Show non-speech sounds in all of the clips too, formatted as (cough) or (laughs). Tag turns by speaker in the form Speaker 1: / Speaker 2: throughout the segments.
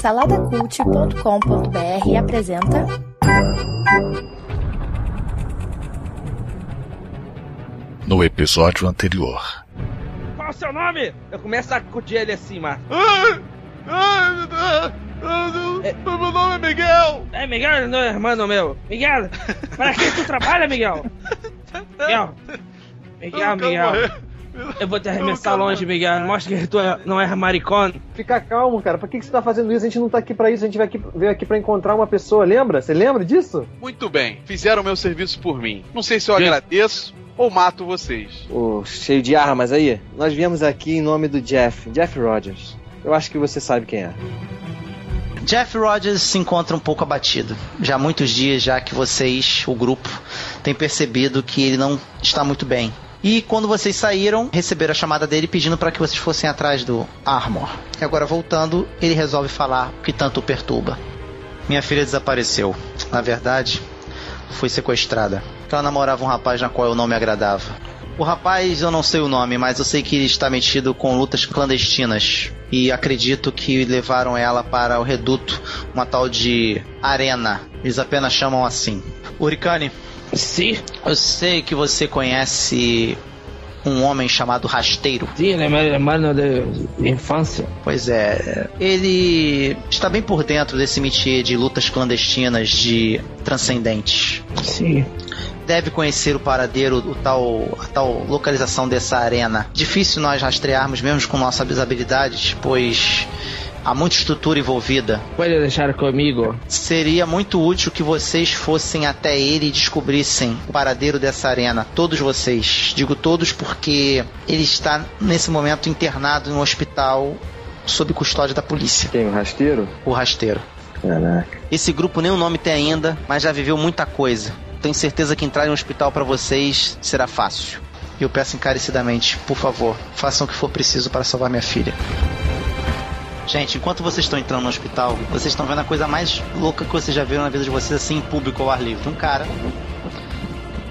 Speaker 1: Saladacult.com.br apresenta.
Speaker 2: No episódio anterior.
Speaker 3: Qual o seu nome? Eu começo a acudir ele assim, Marcos.
Speaker 4: É. Meu nome é Miguel!
Speaker 3: É, Miguel, não é irmão meu. Miguel, para que tu trabalha, Miguel? (laughs) Miguel, Miguel, Miguel. Eu vou te arremessar longe, Miguel. Mostra que tu é, não é maricone.
Speaker 5: Fica calmo, cara. Por que, que você tá fazendo isso? A gente não tá aqui pra isso. A gente veio aqui, veio aqui pra encontrar uma pessoa, lembra? Você lembra disso?
Speaker 4: Muito bem, fizeram meu serviço por mim. Não sei se eu agradeço ou mato vocês.
Speaker 5: Ô, cheio de armas aí. Nós viemos aqui em nome do Jeff, Jeff Rogers. Eu acho que você sabe quem é.
Speaker 6: Jeff Rogers se encontra um pouco abatido. Já há muitos dias já que vocês, o grupo, têm percebido que ele não está muito bem. E quando vocês saíram, receberam a chamada dele pedindo para que vocês fossem atrás do Armor. E agora voltando, ele resolve falar o que tanto o perturba. Minha filha desapareceu. Na verdade, foi sequestrada. Ela namorava um rapaz na qual eu não me agradava. O rapaz, eu não sei o nome, mas eu sei que ele está metido com lutas clandestinas. E acredito que levaram ela para o reduto, uma tal de Arena. Eles apenas chamam assim. Uricane,
Speaker 3: Sim,
Speaker 6: eu sei que você conhece um homem chamado Rasteiro.
Speaker 3: sim, ele é meu irmão de infância.
Speaker 6: Pois é, ele está bem por dentro desse métier de lutas clandestinas de transcendentes.
Speaker 3: Sim.
Speaker 6: Deve conhecer o paradeiro, o tal, a tal localização dessa arena. Difícil nós rastrearmos mesmo com nossas habilidades, pois há muita estrutura envolvida.
Speaker 3: Pode deixar comigo.
Speaker 6: Seria muito útil que vocês fossem até ele e descobrissem o paradeiro dessa arena. Todos vocês. Digo todos porque ele está nesse momento internado em um hospital sob custódia da polícia.
Speaker 5: Quem? O rasteiro?
Speaker 6: O rasteiro.
Speaker 5: Caraca.
Speaker 6: Esse grupo nem o nome tem ainda, mas já viveu muita coisa. Tenho certeza que entrar em um hospital para vocês será fácil. E eu peço encarecidamente, por favor, façam o que for preciso para salvar minha filha. Gente, enquanto vocês estão entrando no hospital, vocês estão vendo a coisa mais louca que vocês já viram na vida de vocês, assim, em público ao ar livre. Um cara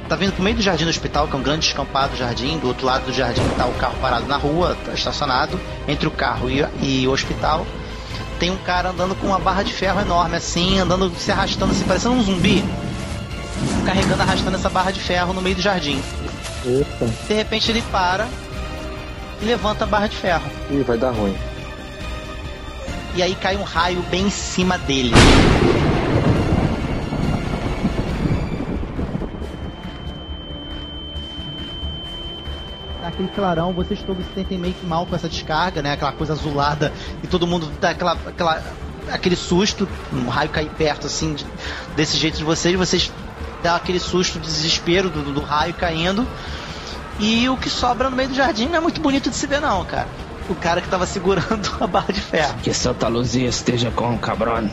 Speaker 6: tá vindo pro meio do jardim do hospital, que é um grande descampado jardim. Do outro lado do jardim tá o carro parado na rua, tá estacionado. Entre o carro e, e o hospital, tem um cara andando com uma barra de ferro enorme, assim, andando, se arrastando, assim, parecendo um zumbi. Carregando, arrastando essa barra de ferro no meio do jardim.
Speaker 5: Eita.
Speaker 6: De repente ele para e levanta a barra de ferro.
Speaker 5: Ih, vai dar ruim.
Speaker 6: E aí cai um raio bem em cima dele. Naquele clarão, vocês todos se sentem meio que mal com essa descarga, né? Aquela coisa azulada e todo mundo dá aquela, aquela, aquele susto, um raio cair perto assim, de- desse jeito de vocês, vocês dão aquele susto, desespero do- do raio caindo. E o que sobra no meio do jardim não é muito bonito de se ver, não, cara. O cara que tava segurando (laughs) a barra de ferro.
Speaker 3: Que Santa Luzia esteja com o cabrão.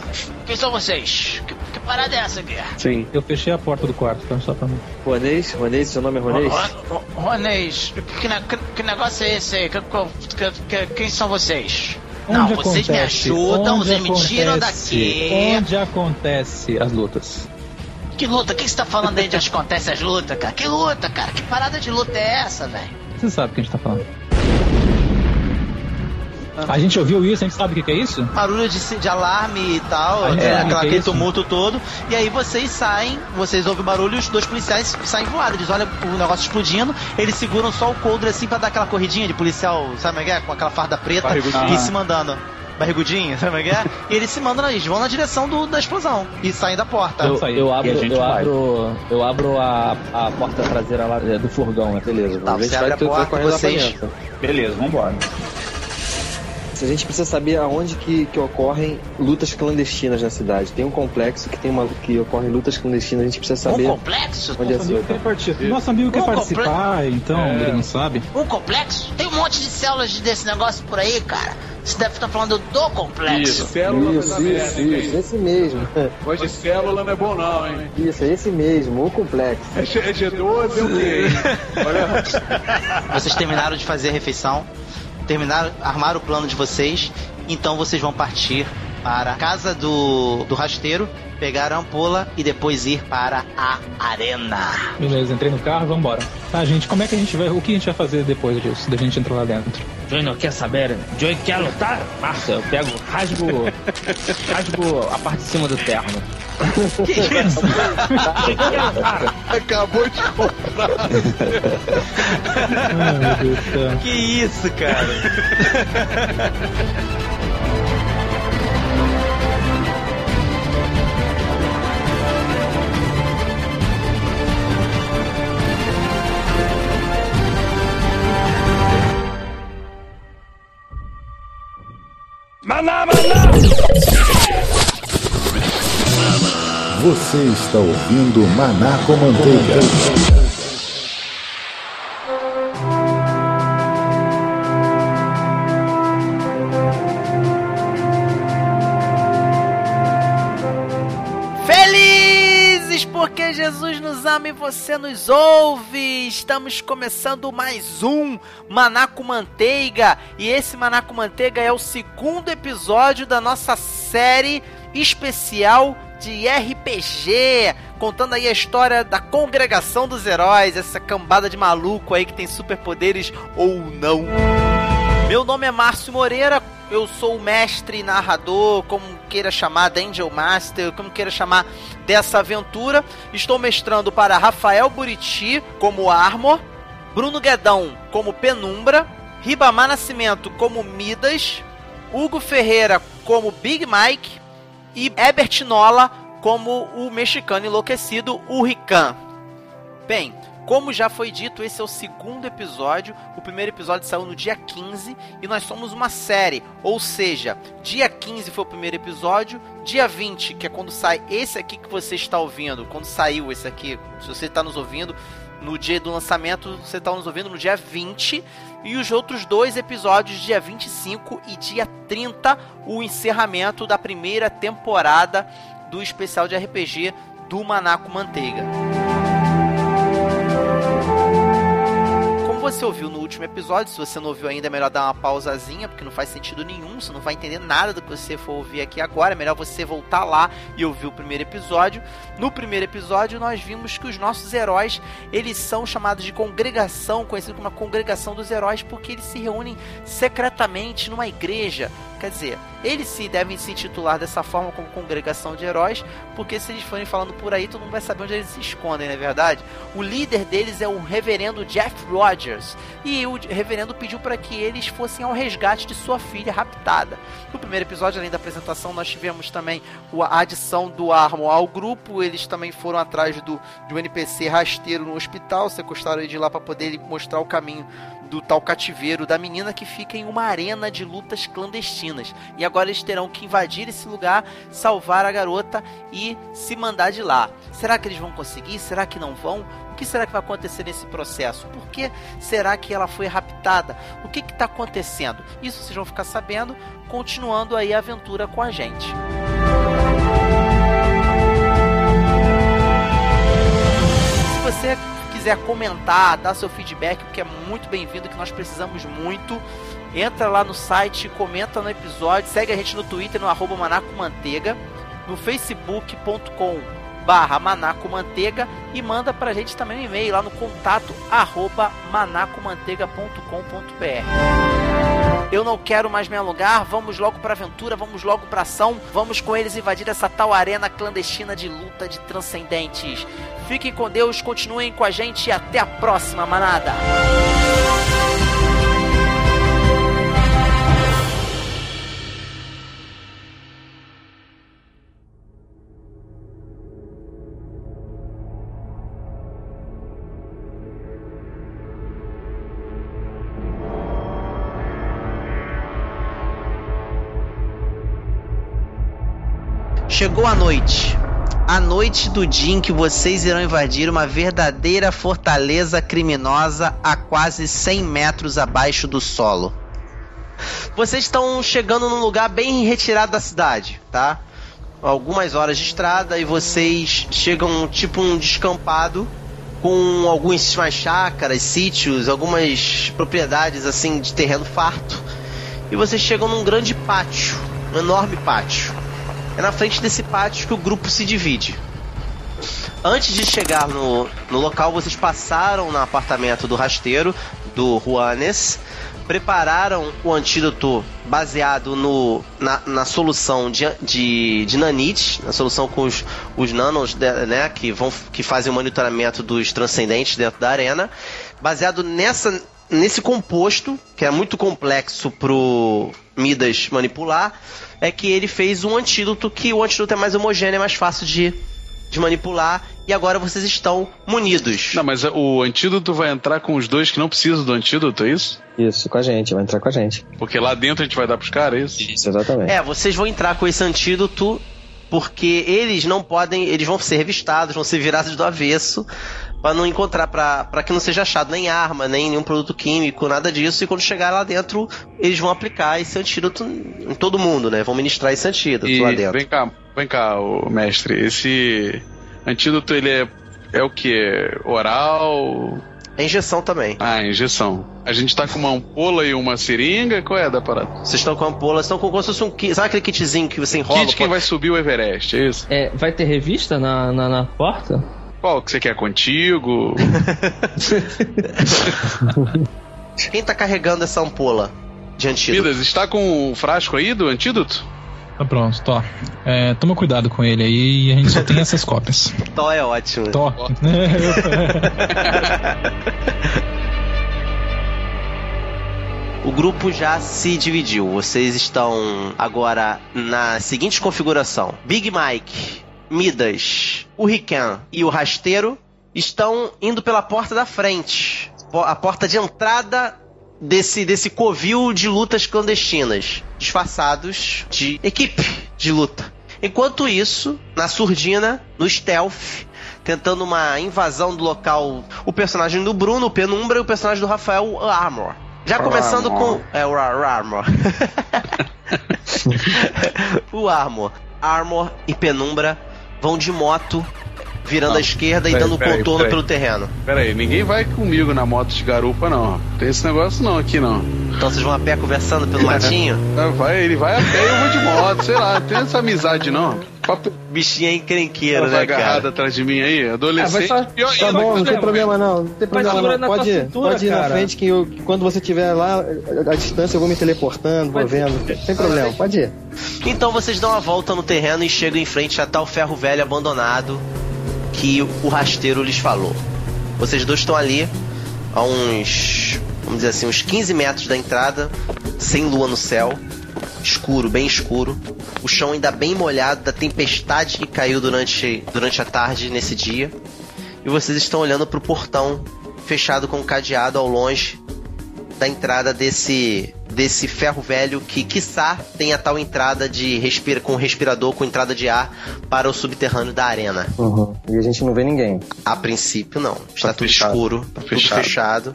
Speaker 6: Quem são vocês? Que, que parada é essa aqui?
Speaker 5: Sim.
Speaker 7: Eu fechei a porta do quarto, então só pra mim.
Speaker 5: Ronês? Ronês? Seu nome é Ronês?
Speaker 6: Ro- Ro- Ronês, que, ne- que- que negócio é esse aí? Que- que- que- quem são vocês? Não,
Speaker 7: Onde
Speaker 6: vocês me ajudam,
Speaker 7: onde
Speaker 6: vocês me tiram daqui.
Speaker 7: Onde acontece as lutas?
Speaker 6: Que luta? O que você tá falando aí de onde acontece as lutas, cara? Que luta, cara? Que parada de luta é essa, velho?
Speaker 7: Você sabe o que a gente tá falando. A gente ouviu isso, a gente sabe o que, que é isso?
Speaker 6: Barulho de, de alarme e tal, é, aquela-
Speaker 7: é
Speaker 6: aquele
Speaker 7: isso?
Speaker 6: tumulto todo. E aí vocês saem, vocês ouvem o barulho e os dois policiais saem voados. Eles olham o negócio explodindo, eles seguram só o coldre assim pra dar aquela corridinha de policial, sabe como é que é? Com aquela farda preta
Speaker 7: Barrigudinho.
Speaker 6: e se mandando. Barrigudinho, sabe como é que é? E eles se mandam, eles vão na direção do- da explosão e saem da porta.
Speaker 7: Eu-
Speaker 8: Eu,
Speaker 7: E
Speaker 8: abro,
Speaker 7: gente
Speaker 8: eu
Speaker 7: vai.
Speaker 8: abro, eu abro a, a porta traseira lá é, do furgão, né?
Speaker 5: Beleza,
Speaker 6: Tá, você abre a porta,
Speaker 5: pra
Speaker 6: vocês-.
Speaker 7: Beleza, vambora.
Speaker 5: A gente precisa saber aonde que, que ocorrem lutas clandestinas na cidade. Tem um complexo que tem uma que ocorrem lutas clandestinas. A gente precisa
Speaker 6: Um
Speaker 5: saber
Speaker 6: complexo?
Speaker 5: onde é
Speaker 7: Nosso amigo quer participar. Nosso amigo quer
Speaker 6: Um
Speaker 7: participar, então
Speaker 5: É.
Speaker 7: ele não sabe.
Speaker 6: Um complexo? Tem um monte de células desse negócio por aí, cara. Você deve estar falando do complexo.
Speaker 4: célula
Speaker 5: Isso, isso, isso. Esse mesmo.
Speaker 4: Hoje célula não é bom não, hein?
Speaker 5: Isso, é esse mesmo, o complexo.
Speaker 4: É, G- é G12 é o quê? (laughs) Olha,
Speaker 6: Vocês terminaram de fazer a refeição, terminaram, armaram o plano de vocês, então vocês vão partir
Speaker 9: para a casa do, do rasteiro, pegar a ampola e depois ir para a arena.
Speaker 10: Beleza, entrei no carro, vambora. Tá, gente, como é que a gente vai. O que a gente vai fazer depois disso? Da gente entrar lá dentro?
Speaker 3: Joey não quer saber? Joey quer lutar? Massa, eu pego, rasgo. rasgo a parte de cima do terno. (laughs)
Speaker 9: Que isso? (laughs)
Speaker 11: Acabou de comprar.
Speaker 10: Ai, meu Deus do céu.
Speaker 9: que isso, cara? (laughs)
Speaker 12: Você está ouvindo Maná com Manteiga.
Speaker 6: E você nos ouve. Estamos começando mais um Maná com Manteiga. E esse Maná com Manteiga é o segundo episódio da nossa série especial de RPG. Contando aí a história da congregação dos heróis, essa cambada de maluco aí que tem superpoderes ou não. Meu nome é Márcio Moreira, eu sou o mestre narrador, como queira chamar, Angel Master, como queira chamar dessa aventura. Estou mestrando para Rafael Buriti como Armor, Bruno Guedão como Penumbra, Ribamar Nascimento como Midas, Hugo Ferreira como Big Mike e Ebert Nola como o mexicano enlouquecido Hurrican. Bem, como já foi dito, esse é o segundo episódio. O primeiro episódio saiu no dia 15 e nós somos uma série. Ou seja, dia 15 foi o primeiro episódio, dia 20, que é quando sai esse aqui que você está ouvindo, quando saiu esse aqui, se você está nos ouvindo no dia do lançamento, você está nos ouvindo no dia 20. E os outros dois episódios, dia 25 e dia 30, o encerramento da primeira temporada do especial de RPG do Manaco Manteiga. Você ouviu no último episódio, se você não ouviu ainda, é melhor dar uma pausazinha, porque não faz sentido nenhum, você não vai entender nada do que você for ouvir aqui agora. É melhor você voltar lá e ouvir o primeiro episódio. No primeiro episódio, nós vimos que os nossos heróis, eles são chamados de congregação, conhecido como a congregação dos heróis, porque eles se reúnem secretamente numa igreja. Quer dizer, eles se devem se titular dessa forma como congregação de heróis, porque se eles forem falando por aí, todo mundo vai saber onde eles se escondem, não é verdade? O líder deles é o reverendo Jeff Rogers, e o reverendo pediu para que eles fossem ao resgate de sua filha raptada. No primeiro episódio, além da apresentação, nós tivemos também a adição do Armor ao grupo, eles também foram atrás do, do NPC rasteiro no hospital, sequestraram ele de lá para poder mostrar o caminho do tal cativeiro da menina que fica em uma arena de lutas clandestinas. E agora eles terão que invadir esse lugar, salvar a garota e se mandar de lá. Será que eles vão conseguir? Será que não vão? O que será que vai acontecer nesse processo? Por que será que ela foi raptada? O que está acontecendo? Isso vocês vão ficar sabendo, continuando aí a aventura com a gente. Se você quiser comentar, dar seu feedback, que é muito bem-vindo, que nós precisamos muito. Entra lá no site, comenta no episódio, segue a gente no Twitter, no arroba manacomanteiga, no facebook.com barra manacomanteiga e manda pra gente também um e-mail lá no contato arroba manacomanteiga.com.br eu não quero mais me alongar, vamos logo pra aventura, vamos logo pra ação, vamos com eles invadir essa tal arena clandestina de luta de transcendentes. Fiquem com Deus, continuem com a gente e até a próxima, manada! Chegou a noite. A noite do dia em que vocês irão invadir uma verdadeira fortaleza criminosa a quase 100 metros abaixo do solo. Vocês estão chegando num lugar bem retirado da cidade, tá? Algumas horas de estrada e vocês chegam tipo um descampado com alguns mais chácaras, sítios, algumas propriedades assim de terreno farto. E vocês chegam num grande pátio, um enorme pátio.
Speaker 13: É na frente desse pátio que o grupo se divide. Antes de chegar no, no local, vocês passaram no apartamento do rasteiro, do Juanes, prepararam o antídoto baseado no, na, na solução de, de, de nanite, na solução com os, os nanos né, que, vão, que fazem o monitoramento dos transcendentes dentro da arena. Baseado nessa, nesse composto, que é muito complexo pro Midas manipular, é que ele fez um antídoto que o antídoto é mais homogêneo, é mais fácil de, de manipular. E agora vocês estão munidos.
Speaker 11: Não, mas o antídoto vai entrar com os dois que não precisam do antídoto, é isso?
Speaker 5: Isso, com a gente, vai entrar com a gente.
Speaker 11: Porque lá dentro a gente vai dar pros caras, é isso?
Speaker 5: Isso, exatamente.
Speaker 13: É, vocês vão entrar com esse antídoto porque eles não podem, eles vão ser revistados, vão ser virados do avesso para não encontrar, para que não seja achado nem arma, nem nenhum produto químico, nada disso. E quando chegar lá dentro, eles vão aplicar esse antídoto em todo mundo, né? Vão ministrar esse antídoto
Speaker 11: E
Speaker 13: lá dentro.
Speaker 11: vem cá, vem cá, ô, mestre, esse antídoto ele é, é o que? Oral?
Speaker 13: É injeção também.
Speaker 11: Ah, injeção. A gente tá com uma ampola e uma seringa? Qual é da parada?
Speaker 13: Vocês estão com ampola, estão com como se fosse um kit. Sabe aquele kitzinho que você enrola?
Speaker 11: Kit quem vai subir o Everest, é isso?
Speaker 3: É, vai ter revista na, na, na porta?
Speaker 11: Qual que você quer contigo? (laughs)
Speaker 13: Quem tá carregando essa ampola de antídoto?
Speaker 11: Midas, está com o frasco aí do antídoto?
Speaker 10: Tá pronto, Tó. É, toma cuidado com ele aí e a gente só tem essas cópias. (laughs)
Speaker 13: Tó é ótimo.
Speaker 10: Tó. (laughs)
Speaker 13: O grupo já se dividiu. Vocês estão agora na seguinte configuração: Big Mike, Midas, o Rican e o Rasteiro estão indo pela porta da frente a porta de entrada desse, desse covil de lutas clandestinas, disfarçados de equipe de luta. Enquanto isso, na surdina, no stealth, tentando uma invasão do local, o personagem do Bruno, o Penumbra, e o personagem do Rafael, o Armor. Já começando com. É, o Ar- Armor. (laughs) (laughs) o Armor. Armor e Penumbra vão de moto, virando à esquerda e
Speaker 11: Peraí,
Speaker 13: dando contorno
Speaker 11: peraí.
Speaker 13: pelo terreno.
Speaker 11: Pera aí, ninguém vai comigo na moto de garupa, não. Tem esse negócio não aqui, não.
Speaker 13: Então vocês vão a pé conversando pelo (laughs) matinho?
Speaker 11: Ah, Vai, ele vai a pé e eu vou de moto, sei lá, não tem essa amizade, não. Papo
Speaker 13: é
Speaker 11: ela vai
Speaker 13: né, cara?
Speaker 11: agarrada atrás de mim aí, adolescente.
Speaker 14: Ah, vai só-
Speaker 5: Tá bom, não tem problema não, não tem problema não.
Speaker 14: na tua
Speaker 5: Pode ir,
Speaker 14: cintura,
Speaker 5: pode ir na frente que, eu, que quando você estiver lá, a, a distância eu vou me teleportando, vou vendo. Sem problema, pode ir.
Speaker 13: Então vocês dão a volta no terreno e chegam em frente a tal ferro velho abandonado que o rasteiro lhes falou. Vocês dois estão ali a uns, vamos dizer assim, uns 15 metros da entrada, sem lua no céu, escuro, bem escuro. O chão ainda bem molhado da tempestade que caiu durante, durante a tarde nesse dia. E vocês estão olhando para o portão fechado com um cadeado ao longe da entrada desse desse ferro velho que quiçá tem a tal entrada de respira com respirador com entrada de ar para o subterrâneo da arena.
Speaker 5: Uhum. E a gente não vê ninguém.
Speaker 13: A princípio não, está
Speaker 11: Tá
Speaker 13: tudo
Speaker 11: fechado.
Speaker 13: escuro,
Speaker 11: Tá
Speaker 13: tudo
Speaker 11: fechado.
Speaker 13: fechado.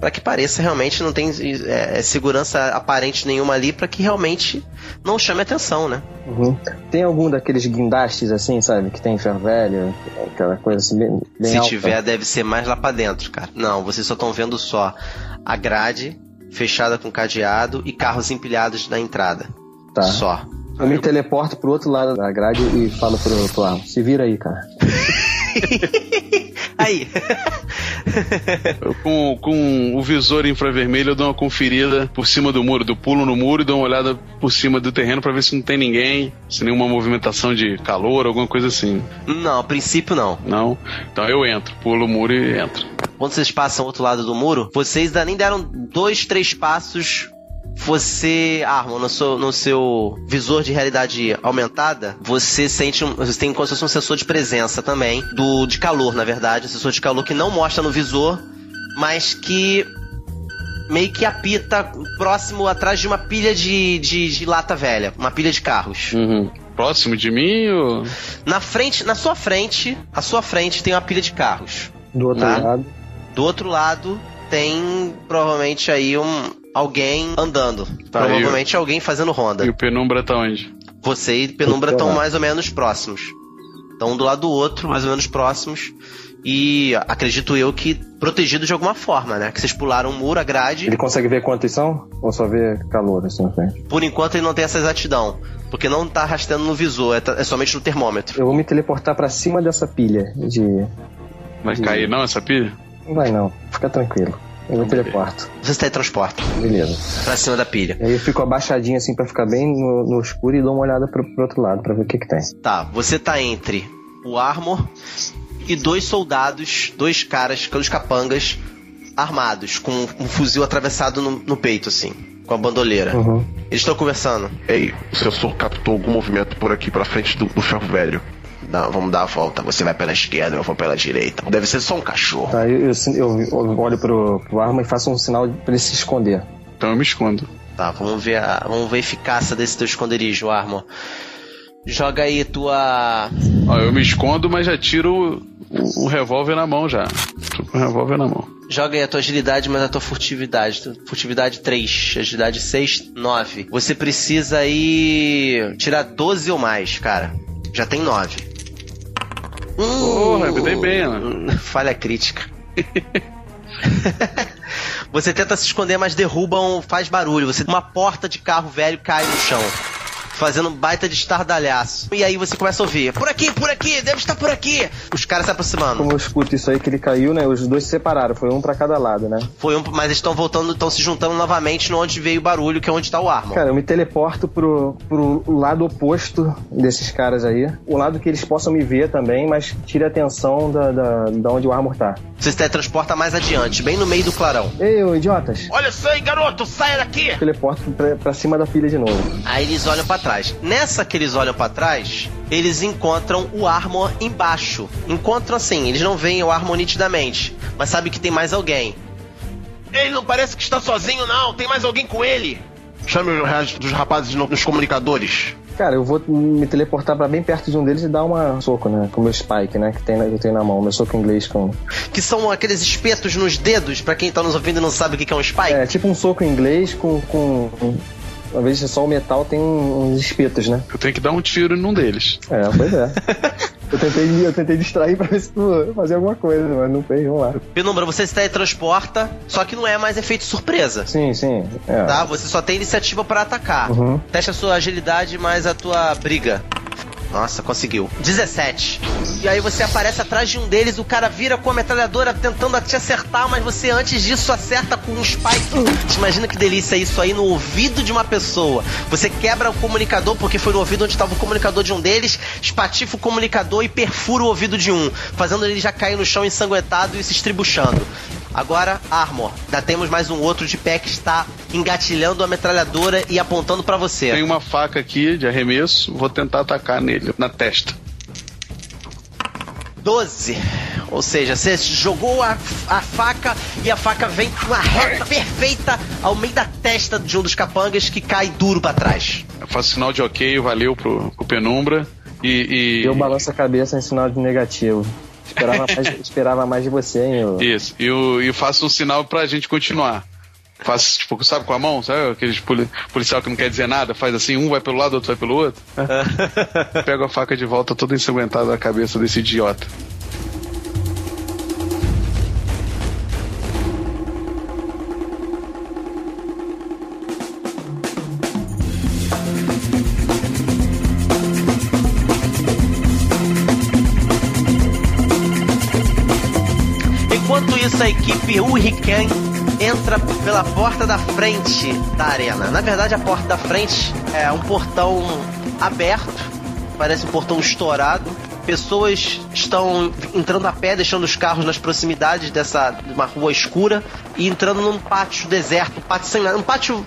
Speaker 13: Para que pareça realmente não tem é, segurança aparente nenhuma ali para que realmente não chame atenção, né?
Speaker 5: Uhum. Tem algum daqueles guindastes assim, sabe? Que tem ferro velho, aquela coisa assim, bem, bem
Speaker 13: Se
Speaker 5: alta.
Speaker 13: tiver, deve ser mais lá pra dentro, cara. Não, vocês só estão vendo só a grade fechada com cadeado e carros empilhados na entrada.
Speaker 5: Tá.
Speaker 13: Só.
Speaker 5: Eu me teleporto pro outro lado da grade e falo pro, pro Arno, se vira aí, cara. (laughs)
Speaker 13: Aí.
Speaker 11: Eu, com, com o visor infravermelho, eu dou uma conferida por cima do muro, do pulo no muro e dou uma olhada por cima do terreno pra ver se não tem ninguém, se nenhuma movimentação de calor, alguma coisa assim.
Speaker 13: Não, a princípio não.
Speaker 11: Não? Então eu entro, pulo o muro e entro.
Speaker 13: Quando vocês passam ao outro lado do muro, vocês ainda nem deram dois, três passos. Você, Armon, no seu, no seu visor de realidade aumentada, você sente um. Você tem como se fosse um sensor de presença também. Do, de calor, na verdade. Um sensor de calor que não mostra no visor, mas que meio que apita próximo atrás de uma pilha de, de, de lata velha. Uma pilha de carros.
Speaker 11: Próximo de mim ou.
Speaker 13: Na frente, na sua frente, à sua frente tem uma pilha de carros.
Speaker 5: Do outro
Speaker 13: Tá.
Speaker 5: lado.
Speaker 13: Do outro lado tem provavelmente aí um alguém andando.
Speaker 11: Tá,
Speaker 13: provavelmente alguém fazendo ronda.
Speaker 11: E o penumbra tá onde?
Speaker 13: Você e Penumbra estão mais ou menos próximos. Estão um do lado do outro, mais ou menos próximos. E acredito eu que protegidos de alguma forma, né? Que vocês pularam um muro, a grade.
Speaker 5: Ele consegue ver quantos são? Ou só vê calor assim na frente?
Speaker 13: Por enquanto ele não tem essa exatidão. Porque não tá rastreando no visor, é, ta- é somente no termômetro.
Speaker 5: Eu vou me teleportar pra cima dessa pilha de.
Speaker 11: Vai cair não essa pilha?
Speaker 5: Não vai não, fica tranquilo. Eu me teleporto.
Speaker 13: Você se teletransporta
Speaker 5: Beleza.
Speaker 13: pra cima da pilha.
Speaker 5: Aí eu fico abaixadinho assim pra ficar bem no, no escuro e dou uma olhada pro, pro outro lado pra ver o que que tem.
Speaker 13: Tá, você tá entre o Armor e dois soldados, dois caras, os capangas, armados, com um fuzil atravessado no, no peito, assim, com a bandoleira.
Speaker 5: Uhum.
Speaker 13: Eles estão conversando.
Speaker 15: Ei, o sensor captou algum movimento por aqui pra frente do, do ferro velho.
Speaker 13: Não, vamos dar a volta. Você vai pela esquerda, eu vou pela direita. Deve ser só um cachorro.
Speaker 5: Tá, eu, eu, eu- eu olho pro, pro arma e faço um sinal pra ele se esconder.
Speaker 11: Então eu me escondo.
Speaker 13: Tá, vamos ver a, vamos ver a eficácia desse teu esconderijo, Armor. Joga aí tua.
Speaker 11: Ó, eu me escondo, mas já tiro o, o revólver na mão já. Tô com o revólver na mão.
Speaker 13: Joga aí a tua agilidade, mas a tua furtividade. Furtividade 3, agilidade 6, 9. Você precisa aí tirar 12 ou mais, cara. Já tem 9.
Speaker 11: Porra, me dei bem, né? (laughs)
Speaker 13: Falha crítica. (laughs) Você tenta se esconder, mas derruba um, faz barulho. Você uma porta de carro velho cai no chão. Fazendo um baita de estardalhaço. E aí você começa a ouvir: Por aqui, por aqui, deve estar por aqui. Os caras se aproximando.
Speaker 5: Como eu escuto isso aí que ele caiu, né? Os dois se separaram, foi um pra cada lado, né?
Speaker 13: Foi um, mas eles estão voltando, estão se juntando novamente no onde veio o barulho, que é onde tá o Armor.
Speaker 5: Cara, eu me teleporto pro, pro lado oposto desses caras aí. O lado que eles possam me ver também, mas tire a atenção da, da, da onde o Armor tá.
Speaker 13: Você se teletransporta mais adiante, bem no meio do clarão.
Speaker 5: Ei, ô idiotas!
Speaker 13: Olha isso aí, garoto, saia daqui!
Speaker 5: Teleporto pra, pra cima da pilha de novo.
Speaker 13: Aí eles olham pra trás. Nessa que eles olham pra trás, eles encontram o Armor embaixo. Encontram assim, eles não veem o Armor nitidamente, mas sabem que tem mais alguém. Ele não parece que está sozinho, não. Tem mais alguém com ele.
Speaker 15: Chame os resto dos rapazes no- nos comunicadores.
Speaker 5: Cara, eu vou me teleportar pra bem perto de um deles e dar uma soco, né? Com o meu Spike, né? Que, tem, eu tenho na mão, meu soco inglês com.
Speaker 13: Que são aqueles espetos nos dedos, pra quem tá nos ouvindo e não sabe o que que é um spike.
Speaker 5: É, tipo um soco inglês com. com uma vez que só o metal tem uns espetos, né?
Speaker 11: Eu tenho que dar um tiro num deles.
Speaker 5: É, pois é. (laughs) eu, tentei, eu tentei distrair pra ver se tu fazia alguma coisa, mas não fez, vamos lá.
Speaker 13: Penumbra, você se teletransporta, só que não é mais efeito surpresa.
Speaker 5: Sim, sim. É.
Speaker 13: Tá? Você só tem iniciativa para atacar.
Speaker 5: Uhum.
Speaker 13: Teste a sua agilidade mais a tua briga. Nossa, conseguiu. 17. E aí você aparece atrás de um deles, o cara vira com a metralhadora tentando te acertar, mas você antes disso acerta com um spike. Imagina que delícia isso aí no ouvido de uma pessoa. Você quebra o comunicador, porque foi no ouvido onde estava o comunicador de um deles, espatifa o comunicador e perfura o ouvido de um, fazendo ele já cair no chão ensanguentado e se estribuchando. Agora, Armor. Já temos mais um outro de pé que está engatilhando a metralhadora e apontando pra você.
Speaker 11: Tem uma faca aqui de arremesso, vou tentar atacar nele, na testa.
Speaker 13: 12. Ou seja, você jogou a, a faca e a faca vem com uma reta perfeita ao meio da testa de um dos capangas que cai duro pra trás.
Speaker 11: Eu faço sinal de ok, valeu pro, pro Penumbra. E. e-
Speaker 5: Eu balanço a cabeça em sinal de negativo. Esperava mais, esperava mais de você, hein? Eu...
Speaker 11: Isso, e eu, e eu faço um sinal pra gente continuar. Faço, tipo, sabe com a mão? Sabe aqueles poli- policial que não quer dizer nada? Faz assim, um vai pelo lado, outro vai pelo outro. (laughs) Pego a faca de volta toda ensanguentada na cabeça desse idiota.
Speaker 13: Pela porta da frente da arena. Na verdade, a porta da frente é um portão aberto, parece um portão estourado. Pessoas estão entrando a pé, deixando os carros nas proximidades dessa uma rua escura e entrando num pátio deserto, um pátio sem nada, um pátio,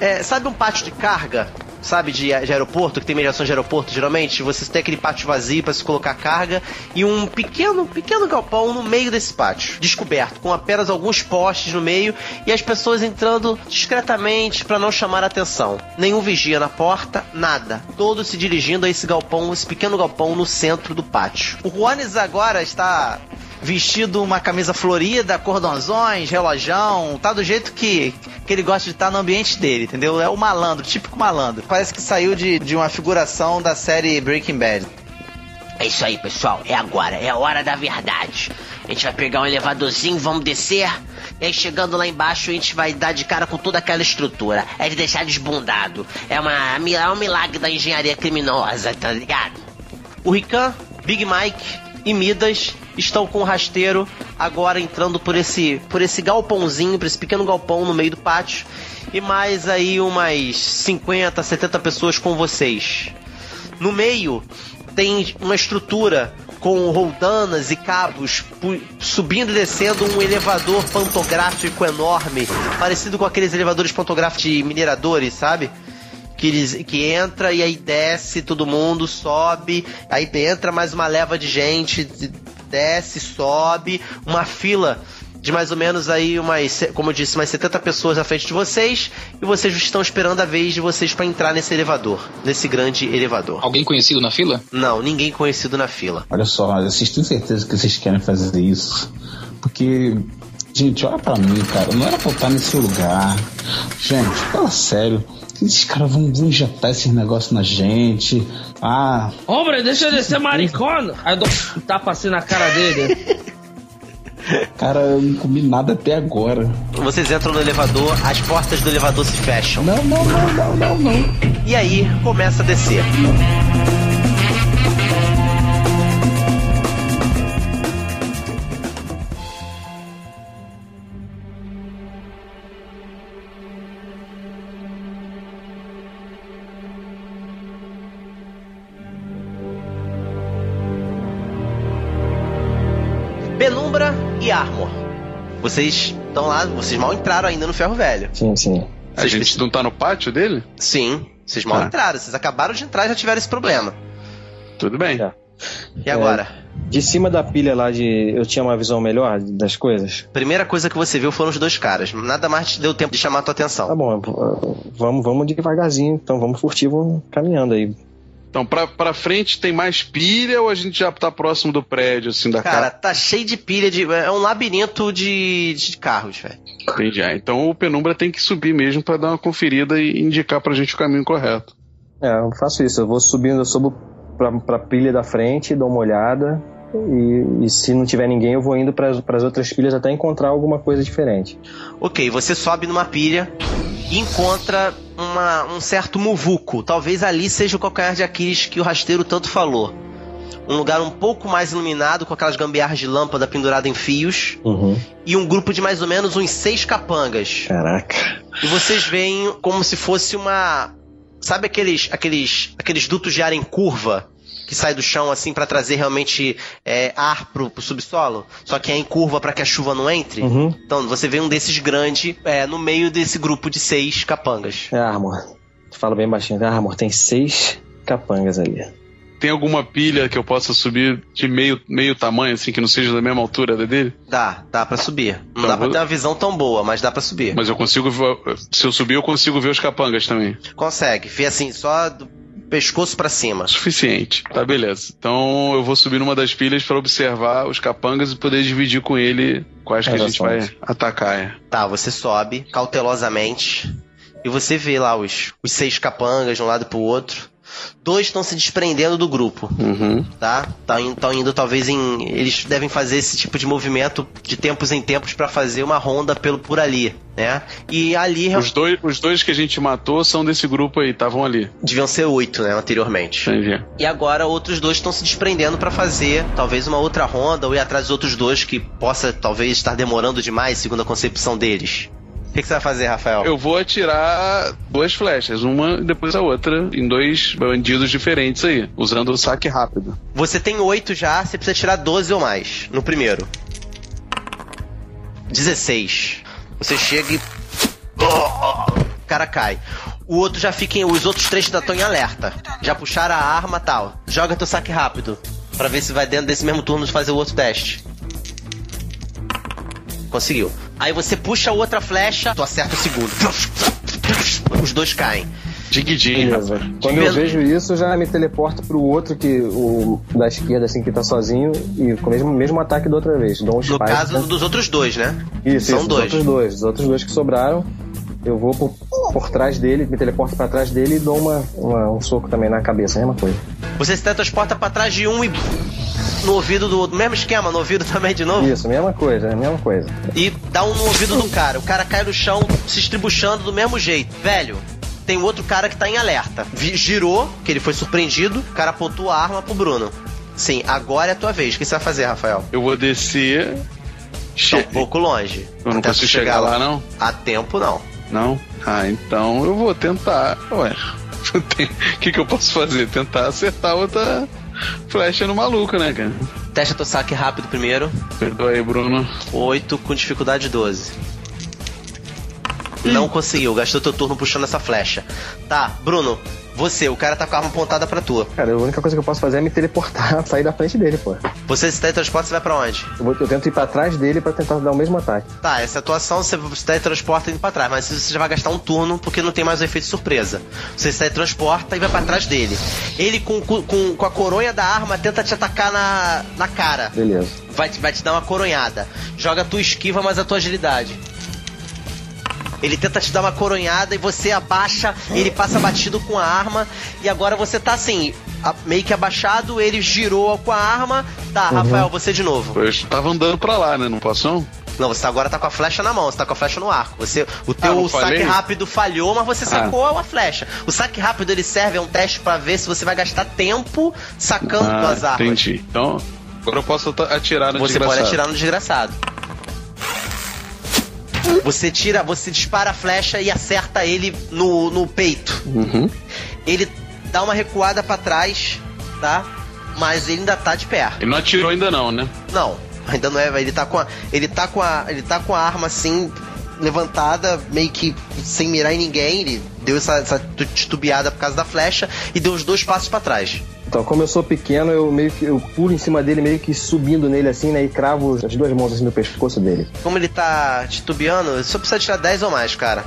Speaker 13: é, sabe um pátio de carga? Sabe, de, de aeroporto, que tem mediação de aeroporto, geralmente, você tem aquele pátio vazio para se colocar carga e um pequeno, pequeno galpão no meio desse pátio, descoberto, com apenas alguns postes no meio e as pessoas entrando discretamente para não chamar atenção. Nenhum vigia na porta, nada. Todos se dirigindo a esse galpão, esse pequeno galpão no centro do pátio. O Juanes agora está vestido uma camisa florida, cordãozões, relojão, tá do jeito que, que ele gosta de estar no ambiente dele, entendeu? É o malandro, típico malandro. Parece que saiu de, de uma figuração da série Breaking Bad. É isso aí, pessoal. É agora. É a hora da verdade. A gente vai pegar um elevadorzinho, vamos descer. E aí, chegando lá embaixo, a gente vai dar de cara com toda aquela estrutura. É de deixar desbundado. É, uma, é um milagre da engenharia criminosa, tá ligado? O Rican, Big Mike e Midas estão com o rasteiro agora entrando por esse, por esse galpãozinho, por esse pequeno galpão no meio do pátio. E mais aí umas 50, 70 pessoas com vocês. No meio tem uma estrutura com roldanas e cabos subindo e descendo um elevador pantográfico enorme, parecido com aqueles elevadores pantográficos de mineradores, sabe? Que, eles, que entra e aí desce, todo mundo sobe, aí entra mais uma leva de gente, desce, sobe, uma fila de mais ou menos aí umas, como eu disse, umas 70 pessoas à frente de vocês e vocês estão esperando a vez de vocês para entrar nesse elevador, nesse grande elevador.
Speaker 7: Alguém conhecido na fila?
Speaker 13: Não, ninguém conhecido na fila.
Speaker 16: Olha só, vocês têm certeza que vocês querem fazer isso? Porque Gente, olha pra mim, cara. Não era pra eu estar nesse lugar. Gente, fala sério. Esses caras vão, vão injetar esses negócios na gente. Ah.
Speaker 3: Homem, deixa eu descer maricona. Aí eu dou um tapa assim na cara dele.
Speaker 16: Cara, eu não comi nada até agora.
Speaker 13: Vocês entram no elevador, as portas do elevador se fecham.
Speaker 16: Não, não, não, não, não, não.
Speaker 13: E aí começa a descer. Penumbra Vocês estão lá, vocês mal entraram ainda no ferro velho.
Speaker 5: Sim, sim.
Speaker 11: A gente não tá no pátio dele?
Speaker 13: Sim, vocês mal
Speaker 11: Ah.
Speaker 13: entraram, vocês acabaram de entrar e já tiveram esse problema.
Speaker 11: Tudo bem.
Speaker 13: E agora?
Speaker 5: De cima da pilha lá de. Eu tinha uma visão melhor das coisas.
Speaker 13: Primeira coisa que você viu foram os dois caras. Nada mais te deu tempo de chamar a tua atenção.
Speaker 5: Tá bom, vamos, vamos devagarzinho, então vamos furtivo caminhando aí.
Speaker 11: Então, pra, pra frente tem mais pilha ou a gente já tá próximo do prédio, assim, da
Speaker 13: Cara,
Speaker 11: casa?
Speaker 13: tá cheio de pilha de. É um labirinto de, de carros, velho.
Speaker 11: Entendi. Ah, Então o Penumbra tem que subir mesmo pra dar uma conferida e indicar pra gente o caminho correto.
Speaker 5: É, eu faço isso, eu vou subindo, eu subo pra, pra pilha da frente, dou uma olhada. E, e se não tiver ninguém, eu vou indo para as outras pilhas até encontrar alguma coisa diferente.
Speaker 13: Ok, você sobe numa pilha e encontra uma- um certo muvuco. Talvez ali seja o calcanhar de Aquiles que o rasteiro tanto falou. Um lugar um pouco mais iluminado, com aquelas gambiarras de lâmpada pendurada em fios.
Speaker 5: Uhum.
Speaker 13: E um grupo de mais ou menos uns seis capangas.
Speaker 5: Caraca.
Speaker 13: E vocês veem como se fosse uma. Sabe aqueles, aqueles, aqueles dutos de ar em curva? Que sai do chão assim pra trazer realmente é, ar pro, pro subsolo? Só que é em curva pra que a chuva não entre?
Speaker 5: Uhum.
Speaker 13: Então você vê um desses grande é, no meio desse grupo de seis capangas.
Speaker 5: É Armor. Fala bem baixinho. É Armor, tem seis capangas ali.
Speaker 11: Tem alguma pilha que eu possa subir de meio, meio tamanho, assim, que não seja da mesma altura da dele?
Speaker 13: Dá, dá pra subir. Não
Speaker 11: Tá,
Speaker 13: dá pra ter uma visão tão boa, mas dá pra subir.
Speaker 11: Mas eu consigo. ver- Se eu subir, eu consigo ver os capangas também.
Speaker 13: Consegue, vê assim, só do pescoço pra cima.
Speaker 11: Suficiente. Tá, beleza. Então eu vou subir numa das pilhas pra observar os capangas e poder dividir com ele quais que a gente vai atacar. É.
Speaker 13: Tá, você sobe cautelosamente e você vê lá os, os seis capangas de um lado pro outro. Dois estão se desprendendo do grupo,
Speaker 11: Uhum.
Speaker 13: tá? Estão indo talvez em. Eles devem fazer esse tipo de movimento de tempos em tempos pra fazer uma ronda pelo, por ali, né? E ali
Speaker 11: Os dois, os dois que a gente matou são desse grupo aí, estavam ali.
Speaker 13: deviam ser oito, né? Anteriormente.
Speaker 11: Entendi.
Speaker 13: E agora outros dois estão se desprendendo pra fazer talvez uma outra ronda ou ir atrás dos outros dois que possa talvez estar demorando demais, segundo a concepção deles. O que, que você vai fazer, Rafael?
Speaker 11: Eu vou atirar duas flechas, uma e depois a outra, em dois bandidos diferentes aí, usando o saque rápido.
Speaker 13: Você tem oito já, você precisa tirar 12 ou mais no primeiro. 16. Você chega e. O cara cai. O outro já fica em. Os outros três ainda estão em alerta. Já puxaram a arma e tal. Joga teu saque rápido. Pra ver se vai dentro desse mesmo turno de fazer o outro teste. Conseguiu. Aí você puxa a outra flecha, tu acerta o segundo. Os dois caem.
Speaker 11: Diguidinho.
Speaker 5: Quando eu vejo isso, eu já me teleporto pro outro que o da esquerda, assim, que tá sozinho, e com o mesmo, mesmo ataque da outra vez. Dou um
Speaker 13: No
Speaker 5: spike,
Speaker 13: caso
Speaker 5: né?
Speaker 13: dos outros dois, né?
Speaker 5: Isso,
Speaker 13: São
Speaker 5: isso,
Speaker 13: dois.
Speaker 5: Os outros dois. Os outros dois que sobraram, eu vou por, por trás dele, me teleporto pra trás dele e dou uma, uma- um soco também na cabeça, mesma coisa.
Speaker 13: Você se teletransporta pra trás de um e. No ouvido do outro. Mesmo esquema, no ouvido (laughs) também de novo.
Speaker 5: Isso, mesma coisa, mesma coisa.
Speaker 13: E dá um no ouvido do cara. O cara cai no chão, se estribuchando do mesmo jeito. Velho, tem outro cara que tá em alerta. Girou, que ele foi surpreendido, o cara apontou a arma pro Bruno. Sim, agora é a tua vez. O que você vai fazer, Rafael?
Speaker 11: Eu vou descer.
Speaker 13: Tá um pouco longe.
Speaker 11: Eu não
Speaker 13: Até
Speaker 11: consigo
Speaker 13: tu
Speaker 11: chegar lá, não?
Speaker 13: A tempo, não.
Speaker 11: Não? Ah, então eu vou tentar. Ué. (laughs) O que, que eu posso fazer? Tentar acertar outra flecha no maluco, né, cara?
Speaker 13: Testa teu saque rápido primeiro.
Speaker 11: Perdoa aí, Bruno.
Speaker 13: 8 com dificuldade 12. Não conseguiu, gastou teu turno puxando essa flecha. Tá, Bruno, você, o cara tá com a arma apontada pra tua.
Speaker 5: Cara, a única coisa que eu posso fazer é me teleportar, (laughs) sair da frente dele, pô.
Speaker 13: Você se teletransporta, você vai pra onde?
Speaker 5: Eu, vou- eu tento ir pra trás dele pra tentar dar o mesmo ataque.
Speaker 13: Tá, essa atuação você se teletransporta indo pra trás, mas você já vai gastar um turno porque não tem mais o efeito surpresa. Você se teletransporta e vai pra trás dele. Ele com, com, com a coronha da arma tenta te atacar na, na cara.
Speaker 5: Beleza.
Speaker 13: Vai, vai te dar uma coronhada. Joga a tua esquiva, mas a tua agilidade. Ele tenta te dar uma coronhada e você abaixa, ele passa batido com a arma e agora você tá assim, a- meio que abaixado, ele girou com a arma. Tá,
Speaker 11: Uhum.
Speaker 13: Rafael, você de novo.
Speaker 11: Eu tava andando pra lá, né? Não posso não?
Speaker 13: Não, você agora tá com a flecha na mão, você tá com a flecha no arco. Você, o
Speaker 11: Ah,
Speaker 13: teu
Speaker 11: não
Speaker 13: saque
Speaker 11: falei?
Speaker 13: rápido falhou, mas você
Speaker 11: Ah.
Speaker 13: sacou a flecha. O saque rápido ele serve é um teste pra ver se você vai gastar tempo sacando
Speaker 11: Ah,
Speaker 13: as armas.
Speaker 11: entendi. Então, agora eu posso at- atirar no
Speaker 13: Você
Speaker 11: desgraçado.
Speaker 13: pode atirar no desgraçado. Você tira, você dispara a flecha e acerta ele no, no peito.
Speaker 11: Uhum.
Speaker 13: Ele dá uma recuada pra trás, tá? Mas ele ainda tá de pé.
Speaker 11: Ele não atirou ainda não, né?
Speaker 13: Não, ainda não é, ele tá com a, ele tá com a, ele tá com a arma assim levantada, meio que sem mirar em ninguém, ele deu essa, essa titubeada por causa da flecha e deu os dois passos pra trás.
Speaker 5: Então, como eu sou pequeno, eu meio que eu pulo em cima dele, meio que subindo nele assim, né? E cravo as duas mãos assim no pescoço dele.
Speaker 13: Como ele tá titubeando, só precisa tirar 10 ou mais, cara.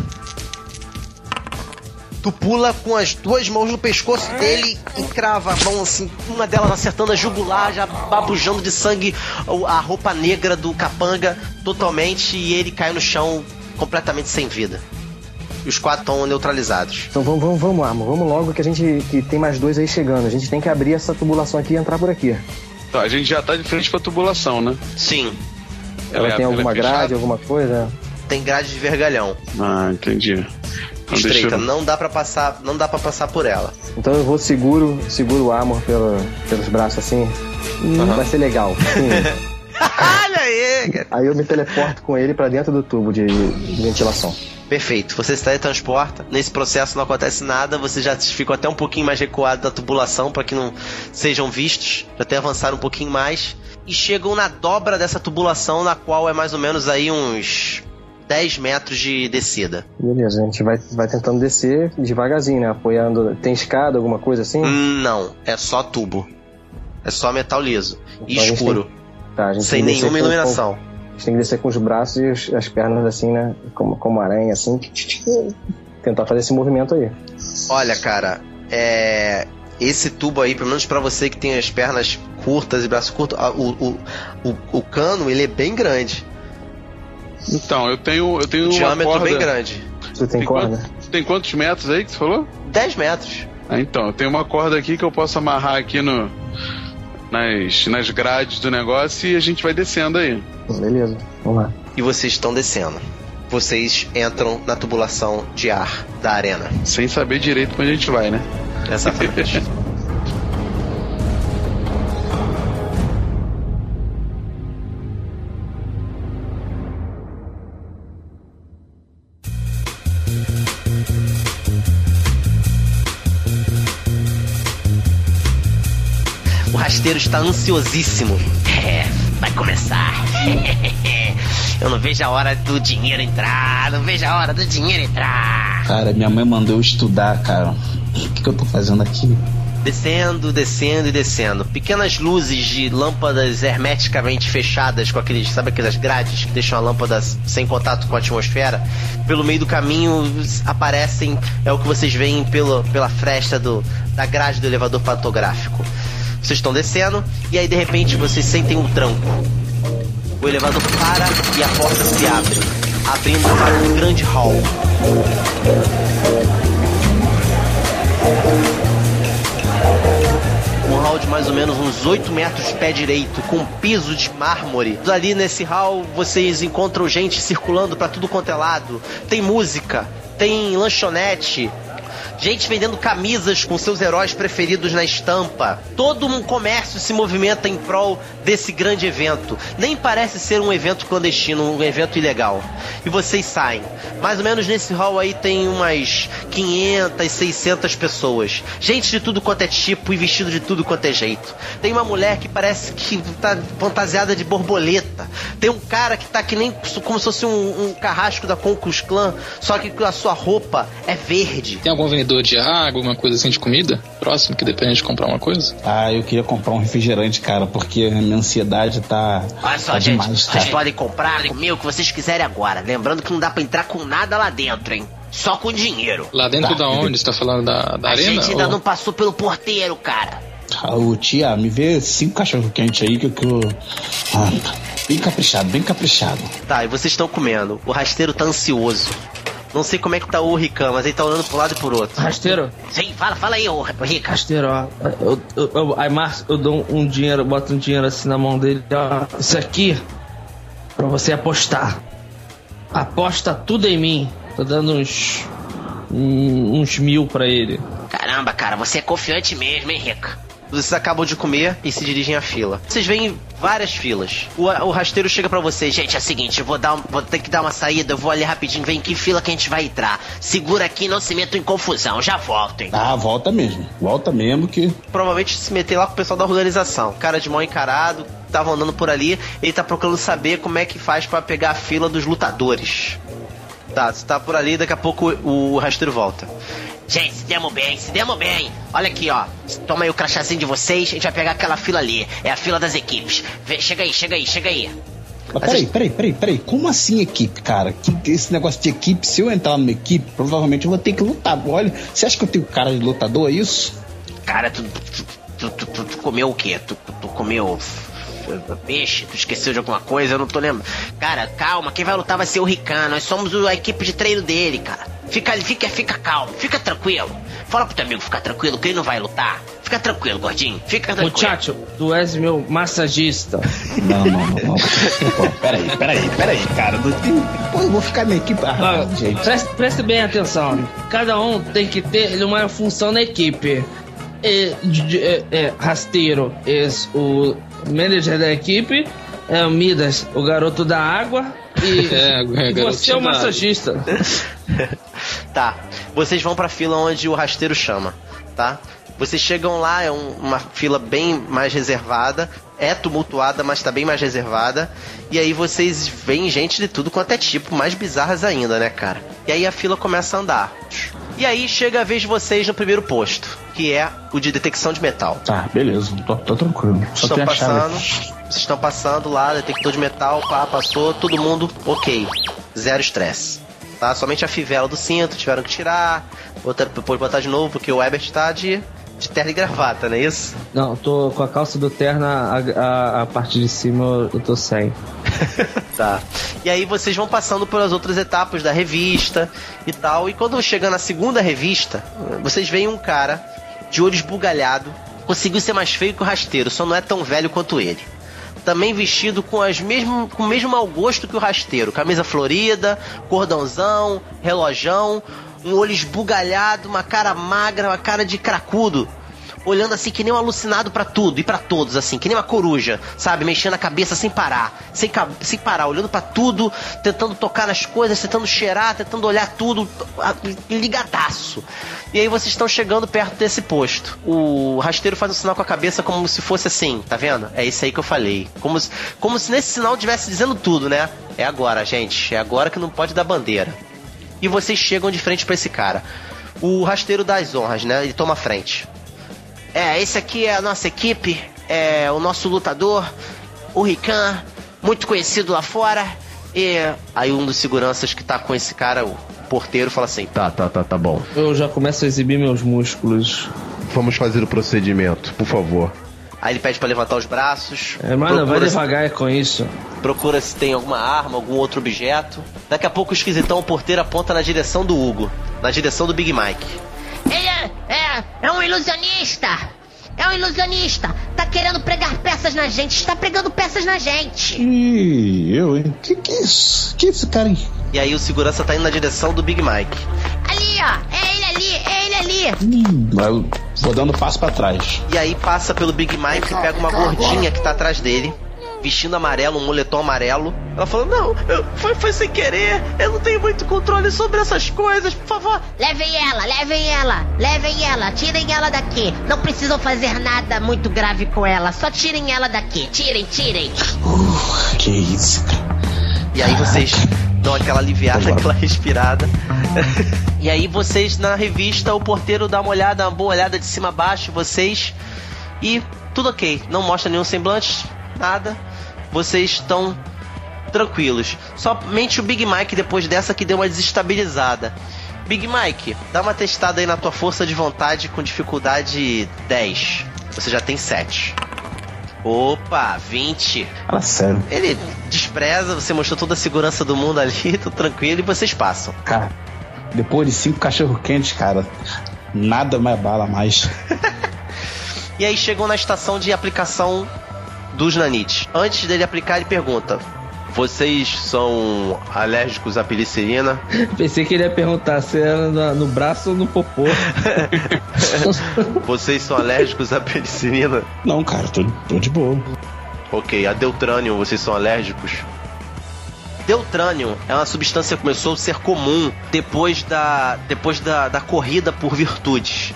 Speaker 13: Tu pula com as duas mãos no pescoço dele e crava a mão assim, uma delas acertando a jugular, já babujando de sangue a roupa negra do capanga totalmente e ele cai no chão completamente sem vida. E os quatro estão neutralizados.
Speaker 5: Então vamos, vamos, vamos, Armo. Vamos logo que a gente que tem mais dois aí chegando. A gente tem que abrir essa tubulação aqui e entrar por aqui.
Speaker 11: Tá, a gente já tá de frente pra tubulação, né?
Speaker 13: Sim.
Speaker 5: Ela,
Speaker 11: é-
Speaker 5: tem alguma
Speaker 11: é
Speaker 5: grade, alguma coisa?
Speaker 13: Tem grade de vergalhão.
Speaker 11: Ah, entendi. Então
Speaker 13: Estreita,
Speaker 11: eu-
Speaker 13: não dá para passar, não dá para passar por ela.
Speaker 5: Então eu vou seguro, seguro o Armor pelo, pelos braços assim. Hum, Vai ser legal. Sim. (laughs)
Speaker 13: Olha aí, cara.
Speaker 5: Aí eu me teleporto com ele pra dentro do tubo de, de ventilação.
Speaker 13: Perfeito. Você se teletransporta. Nesse processo não acontece nada. Você já ficou até um pouquinho mais recuado da tubulação para que não sejam vistos. Já até avançaram um pouquinho mais. E chegam na dobra dessa tubulação, na qual é mais ou menos aí uns 10 metros de descida.
Speaker 5: Beleza, a gente vai, vai tentando descer devagarzinho, né? Apoiando. Tem escada, alguma coisa assim?
Speaker 13: Não, é só tubo. É só metal liso. E
Speaker 5: Então gente
Speaker 13: escuro.
Speaker 5: tem- Tá,
Speaker 13: Sem nenhuma iluminação.
Speaker 5: A gente tem que descer com os braços e os- as pernas assim, né? Como, como aranha, assim. Tentar fazer esse movimento aí.
Speaker 13: Olha, cara, é. Esse tubo aí, pelo menos pra você que tem as pernas curtas e braços curtos, a- o, o, o, o cano ele é bem grande.
Speaker 11: Então, eu tenho, eu tenho
Speaker 13: O
Speaker 11: uma
Speaker 13: diâmetro
Speaker 11: corda...
Speaker 13: bem grande.
Speaker 5: Você tem,
Speaker 11: corda? tem quantos metros aí que você falou?
Speaker 13: 10 metros.
Speaker 11: Ah, então, eu tenho uma corda aqui que eu posso amarrar aqui no nas, nas grades do negócio e a gente vai descendo aí.
Speaker 5: Beleza, vamos lá.
Speaker 13: E vocês estão descendo. Vocês entram na tubulação de ar da arena.
Speaker 11: Sem saber direito pra onde a gente vai, né?
Speaker 13: Exatamente. (laughs) O rasteiro está ansiosíssimo. É, vai começar. (laughs) Eu não vejo a hora do dinheiro entrar. Não vejo a hora do dinheiro entrar.
Speaker 16: Cara, minha mãe mandou eu estudar, cara. O que, que eu tô fazendo aqui?
Speaker 13: Descendo, descendo e descendo. Pequenas luzes de lâmpadas hermeticamente fechadas com aqueles, sabe aquelas grades que deixam a lâmpada sem contato com a atmosfera? Pelo meio do caminho aparecem, é o que vocês veem pelo, pela fresta do, da grade do elevador pantográfico. Vocês estão descendo e aí de repente vocês sentem um tranco. O elevador para e a porta se abre, abrindo para um grande hall. mais ou menos uns 8 metros de pé direito, com piso de mármore. Ali nesse hall vocês encontram gente circulando para tudo quanto é lado. Tem música, tem lanchonete, gente vendendo camisas com seus heróis preferidos na estampa. Todo um comércio se movimenta em prol desse grande evento. Nem parece ser um evento clandestino, um evento ilegal. E vocês saem. Mais ou menos nesse hall aí tem umas 500, 600 pessoas. Gente de tudo quanto é tipo e vestido de tudo quanto é jeito. Tem uma mulher que parece que tá fantasiada de borboleta. Tem um cara que tá que nem como se fosse um, um carrasco da Concus Clan, só que a sua roupa é verde.
Speaker 10: Tem algum vendedor de água, alguma coisa assim de comida? Próximo, que depende de comprar uma coisa?
Speaker 16: Ah, eu queria comprar um refrigerante, cara, porque a minha ansiedade tá.
Speaker 6: Olha só,
Speaker 16: tá
Speaker 6: gente,
Speaker 16: demais,
Speaker 6: vocês podem comprar comer o que vocês quiserem agora. Lembrando que não dá pra entrar com nada lá dentro, hein? Só com dinheiro.
Speaker 10: Lá dentro
Speaker 16: Tá.
Speaker 10: da onde? Você tá falando da, da
Speaker 6: A
Speaker 10: arena?
Speaker 6: gente ainda
Speaker 10: ou-
Speaker 6: não passou pelo porteiro, cara.
Speaker 16: Ah, Ô, tia, me vê cinco cachorro quente aí que eu. Que eu... Ah, bem caprichado, bem caprichado.
Speaker 13: Tá, e vocês estão comendo. O rasteiro tá ansioso. Não sei como é que tá o Rican, mas ele tá olhando pro lado e pro outro.
Speaker 3: Rasteiro,
Speaker 6: Sim, fala, fala aí, ô Rica.
Speaker 3: rasteiro, ó. Eu, eu, eu, aí, Márcio, eu dou um dinheiro, boto um dinheiro assim na mão dele. Ó, isso aqui, pra você apostar. Aposta tudo em mim. Tô dando uns. uns mil pra ele.
Speaker 6: Caramba, cara, você é confiante mesmo, hein, Rica?
Speaker 13: Vocês acabam de comer e se dirigem à fila. Vocês veem várias filas. O, o rasteiro chega pra vocês.
Speaker 6: Gente, é o seguinte, eu vou, dar, um- vou ter que dar uma saída, eu vou ali rapidinho, vem em que fila que a gente vai entrar. Segura aqui, não se metam em confusão, já volto, hein?
Speaker 16: Ah, volta mesmo. Volta mesmo que.
Speaker 13: provavelmente se meter lá com o pessoal da organização. Cara de mão encarado, tava andando por ali, ele tá procurando saber como é que faz pra pegar a fila dos lutadores. Tá, você tá por ali, daqui a pouco o, o rasteiro volta.
Speaker 6: Gente, se demos bem, se demos bem. Olha aqui, ó. Toma aí o crachazinho de vocês, a gente vai pegar aquela fila ali. É a fila das equipes. Vê, chega aí, chega aí, chega aí.
Speaker 16: Mas peraí, peraí, peraí, peraí. Como assim equipe, cara? Que, esse negócio de equipe, se eu entrar numa equipe, provavelmente eu vou ter que lutar. Olha, você acha que eu tenho cara de lutador, é isso?
Speaker 6: Cara, tu, tu, tu, tu- tu comeu o quê? Tu, tu comeu peixe? Tu esqueceu de alguma coisa? Eu não tô lembrando. Cara, calma, quem vai lutar vai ser o Rican. Nós somos o- a equipe de treino dele, cara. Fica, fica, fica calmo, fica tranquilo. Fala pro teu amigo ficar tranquilo, que ele não vai lutar. Fica tranquilo, gordinho. Fica tranquilo.
Speaker 3: Muchacho, tu és meu massagista. (laughs)
Speaker 16: Não, não, não, não. Pô, peraí, peraí, peraí, cara. Pô, eu vou ficar na equipe. Ah, gente.
Speaker 3: preste, preste bem atenção. Cada um tem que ter uma função na equipe. É, é, é, rasteiro é o manager da equipe. É o Midas, o garoto da água. E, (laughs)
Speaker 10: É,
Speaker 3: e
Speaker 10: garotinho
Speaker 3: você é o massagista. (laughs)
Speaker 13: Tá, vocês vão pra fila onde o rasteiro chama, tá? Vocês chegam lá, é um- uma fila bem mais reservada, é tumultuada, mas tá bem mais reservada. E aí vocês veem gente de tudo quanto é tipo, mais bizarras ainda, né, cara? E aí a fila começa a andar. E aí chega a vez de vocês no primeiro posto, que é o de detecção de metal.
Speaker 16: Tá, beleza, tô, tô tranquilo. Só
Speaker 13: estão passando, vocês estão passando lá, detector de metal, pá, passou, todo mundo ok. Zero estresse. Tá? Somente a fivela do cinto tiveram que tirar, botar, depois botar de novo, porque o Ebert tá de, de terno e gravata, não é isso?
Speaker 3: Não, tô com a calça do terno, a, a, a parte de cima eu- tô sem. (laughs)
Speaker 13: Tá. E aí vocês vão passando pelas outras etapas da revista e tal. E quando chega na segunda revista, vocês veem um cara de olho esbugalhado. Conseguiu ser mais feio que o rasteiro, só não é tão velho quanto ele. Também vestido com, as mesmo, com o mesmo mau gosto que o rasteiro. Camisa florida, cordãozão, relojão, um olho esbugalhado, uma cara magra, uma cara de cracudo olhando assim que nem um alucinado pra tudo e pra todos, assim, que nem uma coruja, sabe? Mexendo a cabeça sem parar, sem, sem parar, olhando pra tudo, tentando tocar nas coisas, tentando cheirar, tentando olhar tudo, ligadaço. E aí vocês estão chegando perto desse posto. O rasteiro faz um sinal com a cabeça como se fosse assim, tá vendo? É isso aí que eu falei. Como se, como se nesse sinal estivesse dizendo tudo, né? É agora, gente. É agora que não pode dar bandeira. E vocês chegam de frente pra esse cara. O rasteiro das honras, né? Ele toma frente. É, esse aqui é a nossa equipe, é o nosso lutador, o Rican, muito conhecido lá fora. E aí um dos seguranças que tá com esse cara, o porteiro, fala assim:
Speaker 15: Tá, tá, tá, tá bom.
Speaker 3: Eu já começo a exibir meus músculos.
Speaker 15: Vamos fazer o procedimento, por favor.
Speaker 13: Aí ele pede pra levantar os braços.
Speaker 3: É, mano, vai
Speaker 13: procura se-
Speaker 3: devagar com isso.
Speaker 13: Procura se tem alguma arma, algum outro objeto. Daqui a pouco o esquisitão, o porteiro, aponta na direção do Hugo, na direção do Big Mike.
Speaker 6: Ele é, é, é um ilusionista! É
Speaker 17: É um ilusionista. Tá querendo pregar peças na gente. Está pregando peças na gente.
Speaker 16: Ih, eu, hein? Que que é isso? Que esse cara aí?
Speaker 13: E aí o segurança tá indo na direção do Big Mike.
Speaker 17: Ali, ó. É ele ali, é ele ali.
Speaker 16: Hum, vou dando passo pra trás.
Speaker 13: E aí passa pelo Big Mike e pega uma gordinha que tá atrás dele. Vestindo amarelo, um moletom amarelo. Ela falou: Não, eu- foi, foi sem querer. Eu não tenho muito controle sobre essas coisas, por favor.
Speaker 17: Levem ela, levem ela, levem ela, tirem ela daqui. Não precisam fazer nada muito grave com ela, só tirem ela daqui. Tirem, tirem.
Speaker 16: Que isso, cara.
Speaker 13: E aí vocês dão aquela aliviada, aquela respirada. (laughs) e aí vocês na revista, o porteiro dá uma olhada, uma boa olhada de cima a baixo, vocês. E tudo ok. Não mostra nenhum semblante, nada. Vocês estão tranquilos. Somente o Big Mike depois dessa que deu uma desestabilizada. Big Mike, dá uma testada aí na tua força de vontade com dificuldade 10. Você já tem 7. Opa, 20.
Speaker 16: Fala sério.
Speaker 13: Ele despreza, você mostrou toda a segurança do mundo ali, (laughs) tudo tranquilo, e vocês passam.
Speaker 16: Cara, depois de cinco cachorro quentes, cara, nada mais bala mais. (laughs)
Speaker 13: E aí chegou na estação de aplicação dos nanites. Antes dele aplicar, ele pergunta: Vocês são alérgicos à penicilina? (laughs)
Speaker 3: Pensei que ele ia perguntar se era no, no braço ou no popô. (laughs)
Speaker 13: Vocês são alérgicos à penicilina?
Speaker 16: Não, cara, tô, tô de boa.
Speaker 13: Ok, a deutrânio, vocês são alérgicos? Deutrânio é uma substância que começou a ser comum depois da, depois da, da corrida por virtudes.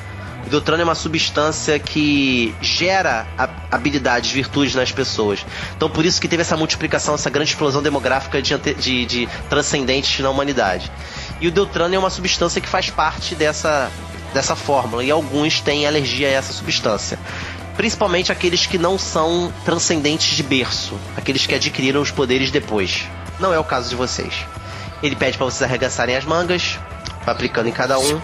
Speaker 13: O é uma substância que gera habilidades, virtudes nas pessoas. Então por isso que teve essa multiplicação, essa grande explosão demográfica de, de, de transcendentes na humanidade. E o deutrânio é uma substância que faz parte dessa, dessa fórmula, e alguns têm alergia a essa substância. Principalmente aqueles que não são transcendentes de berço, aqueles que adquiriram os poderes depois. Não é o caso de vocês. Ele pede para vocês arregaçarem as mangas, aplicando em cada um,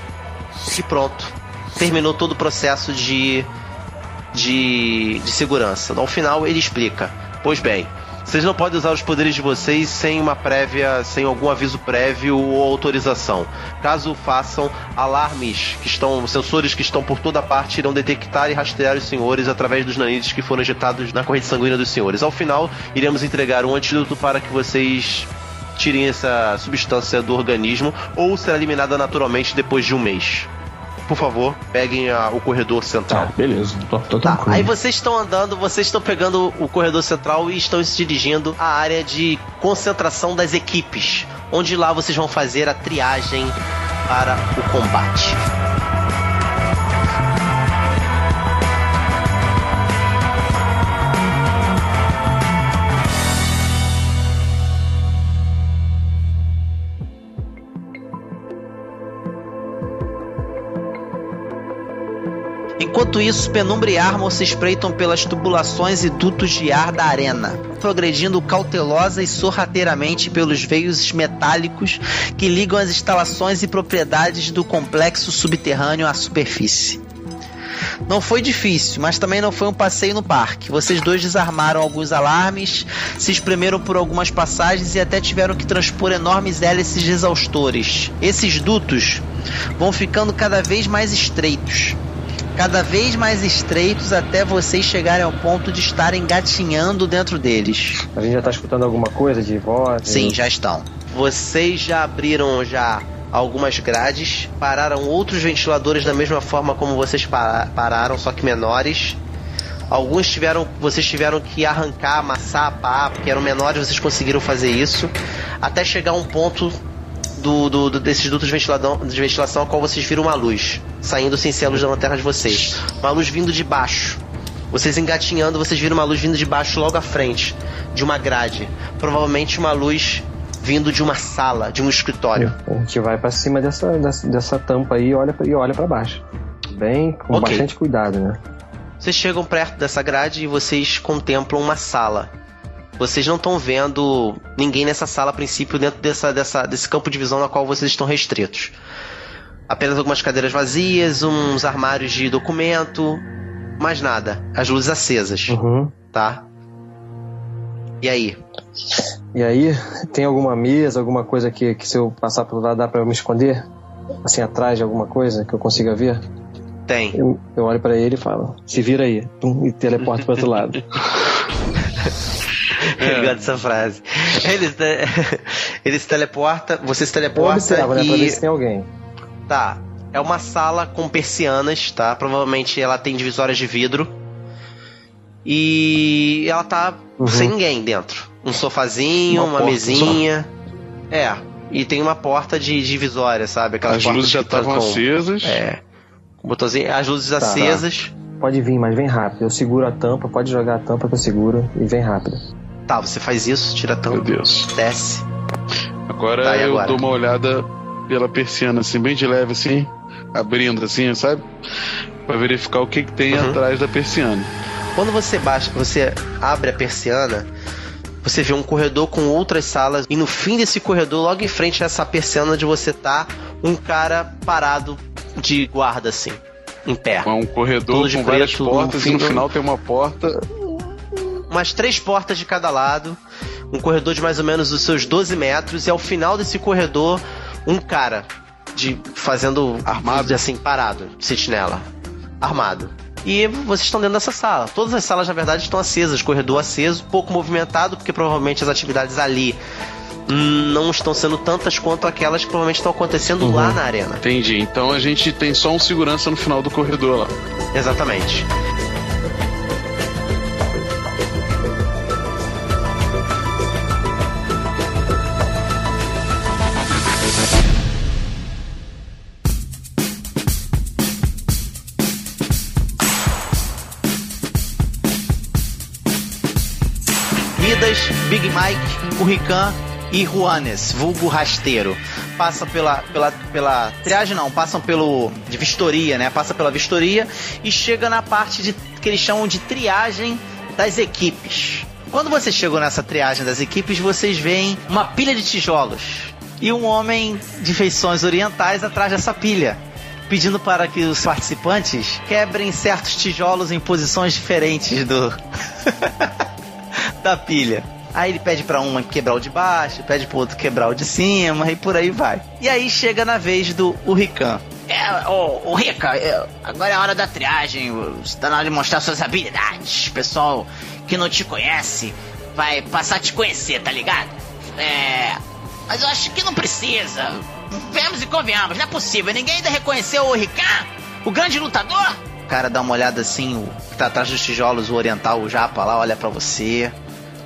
Speaker 13: e pronto. Terminou todo o processo de, de, de segurança. Ao final ele explica: Pois bem, vocês não podem usar os poderes de vocês sem uma prévia, sem algum aviso prévio ou autorização. Caso façam, alarmes que estão, sensores que estão por toda parte irão detectar e rastrear os senhores através dos nanites que foram injetados na corrente sanguínea dos senhores. Ao final, iremos entregar um antídoto para que vocês tirem essa substância do organismo ou será eliminada naturalmente depois de um mês. Por favor, peguem a- o corredor central.
Speaker 16: beleza, tô, tô
Speaker 13: Tá,
Speaker 16: tranquilo.
Speaker 13: aí vocês estão andando, vocês estão pegando o corredor central e estão se dirigindo à área de concentração das equipes, onde lá vocês vão fazer a triagem para o combate. Enquanto isso, Penumbra e Armor se espreitam pelas tubulações e dutos de ar da arena, progredindo cautelosa e sorrateiramente pelos veios metálicos que ligam as instalações e propriedades do complexo subterrâneo à superfície. Não foi difícil, mas também não foi um passeio no parque. Vocês dois desarmaram alguns alarmes, se espremeram por algumas passagens e até tiveram que transpor enormes hélices exaustores. Esses dutos vão ficando cada vez mais estreitos. Cada vez mais estreitos até vocês chegarem ao ponto de estarem engatinhando dentro deles.
Speaker 5: A gente já tá escutando alguma coisa de voz?
Speaker 13: Sim, já estão. Vocês já abriram já algumas grades, pararam outros ventiladores da mesma forma como vocês para- pararam, só que menores. Alguns tiveram, vocês tiveram que arrancar, amassar a pá, porque eram menores, vocês conseguiram fazer isso, até chegar a um ponto do, do- do- desses dutos de ventiladão- de ventilação, ao qual vocês viram uma luz saindo sem ser a luz da lanterna de vocês, uma luz vindo de baixo. Vocês engatinhando, vocês viram uma luz vindo de baixo logo à frente, de uma grade. Provavelmente uma luz vindo de uma sala, de um escritório.
Speaker 5: A gente vai pra cima dessa, dessa, dessa tampa aí e olha, e olha para baixo. Bem, com
Speaker 13: Ok.
Speaker 5: bastante cuidado, né?
Speaker 13: Vocês chegam perto dessa grade e vocês contemplam uma sala. Vocês não estão vendo ninguém nessa sala a princípio dentro dessa, dessa, desse campo de visão na qual vocês estão restritos. Apenas algumas cadeiras vazias, uns armários de documento, mais nada. As luzes acesas,
Speaker 5: Uhum.
Speaker 13: tá? E aí?
Speaker 5: E aí, tem alguma mesa, alguma coisa que, que se eu passar pelo lado dá pra eu me esconder? Assim, atrás de alguma coisa que eu consiga ver?
Speaker 6: Tem.
Speaker 5: Eu, eu olho pra ele e falo, se vira aí. Pum, e teleporto pro outro lado. (laughs)
Speaker 6: Ele gosta dessa frase. Ele, se- (laughs) ele se teleporta, você se
Speaker 5: Eu
Speaker 6: teleporta
Speaker 5: observo, né? Pra ver
Speaker 6: e.
Speaker 5: se tem alguém.
Speaker 6: Tá. É uma sala com persianas, tá? Provavelmente ela tem divisórias de vidro. E ela tá
Speaker 5: Uhum.
Speaker 6: sem ninguém dentro. Um sofazinho,
Speaker 11: Uma
Speaker 6: uma,
Speaker 11: porta
Speaker 6: mesinha. É. E tem uma porta de divisória, sabe? Aquelas
Speaker 11: As luzes já estavam acesas.
Speaker 6: É. Botãozinho, as luzes
Speaker 5: Tá.
Speaker 6: acesas.
Speaker 5: Pode vir, mas vem rápido. Eu seguro a tampa, pode jogar a tampa que eu seguro e vem rápido.
Speaker 6: Tá, você faz isso, tira tampa.
Speaker 11: Meu Deus.
Speaker 6: Desce.
Speaker 11: Agora
Speaker 6: Tá,
Speaker 11: eu
Speaker 6: agora?
Speaker 11: dou uma olhada pela persiana, assim, bem de leve, assim, abrindo, assim, sabe? Pra verificar o que, que tem
Speaker 6: Uhum.
Speaker 11: atrás da persiana.
Speaker 6: Quando você baixa, você abre a persiana, você vê um corredor com outras salas e no fim desse corredor, logo em frente a essa persiana onde você tá, um cara parado de guarda assim, em pé.
Speaker 11: É um corredor com várias
Speaker 6: preto,
Speaker 11: portas
Speaker 6: no
Speaker 11: e no final tem uma porta.
Speaker 6: Umas três portas de cada lado, um corredor de mais ou menos os seus 12 metros e ao final desse corredor, um cara de fazendo armado assim parado, sentinela, armado. E vocês estão dentro dessa sala. Todas as salas, na verdade, estão acesas, corredor aceso, pouco movimentado, porque provavelmente as atividades ali não estão sendo tantas quanto aquelas que provavelmente estão acontecendo lá na arena.
Speaker 11: Entendi. Então a gente tem só um segurança no final do corredor lá.
Speaker 6: Exatamente. Midas, Big Mike, Currican e Juanes, vulgo rasteiro. Passa pela, pela, pela triagem, não, passam pelo. de vistoria, né? Passa pela vistoria e chega na parte de, que eles chamam de triagem das equipes. Quando vocês chegam nessa triagem das equipes, vocês veem uma pilha de tijolos e um homem de feições orientais atrás dessa pilha, pedindo para que os participantes quebrem certos tijolos em posições diferentes do (laughs) da pilha. Aí ele pede pra um quebrar o de baixo, pede pro outro quebrar o de cima e por aí vai. E aí chega na vez do Hurricane.
Speaker 13: É, ô, ô Rica, é, agora é a hora da triagem. Está na hora de mostrar suas habilidades. Pessoal que não te conhece vai passar a te conhecer, tá ligado? É. Mas eu acho que não precisa. Vemos e convenhamos, não é possível. Ninguém ainda reconheceu o Rican? O grande lutador?
Speaker 6: O cara dá uma olhada assim, o que tá atrás dos tijolos, o oriental, o japa lá, olha pra você.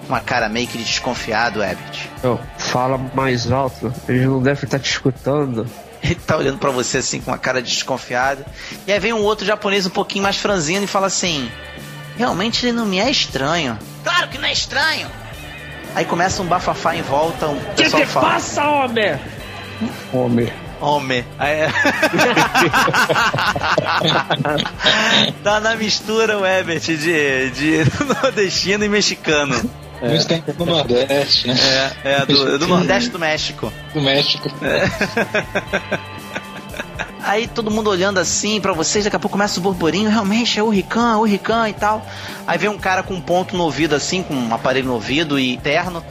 Speaker 6: Uma cara meio que de desconfiado, Herbert.
Speaker 18: Eu, fala mais alto, eles não devem estar te escutando.
Speaker 6: Ele tá olhando pra você assim com uma cara de desconfiado. E aí vem um outro japonês um pouquinho mais franzino e fala assim: Realmente ele não me é estranho.
Speaker 13: Claro que não é estranho.
Speaker 6: Aí começa um bafafá em volta, um
Speaker 18: O que
Speaker 6: pessoal
Speaker 18: te
Speaker 6: fala.
Speaker 18: passa, homem?
Speaker 16: Homem.
Speaker 6: Homem. Aí é- (laughs) tá na mistura o Herbert de, de (laughs) nordestino e mexicano.
Speaker 7: É. Isso tem no Nordeste, né?
Speaker 6: É, é do, do Nordeste do México.
Speaker 7: Do México. (laughs)
Speaker 6: Aí todo mundo olhando assim pra vocês, daqui a pouco começa o burburinho, realmente é o Rican, é o Rican e tal. Aí vem um cara com um ponto no ouvido assim, com um aparelho no ouvido e terno.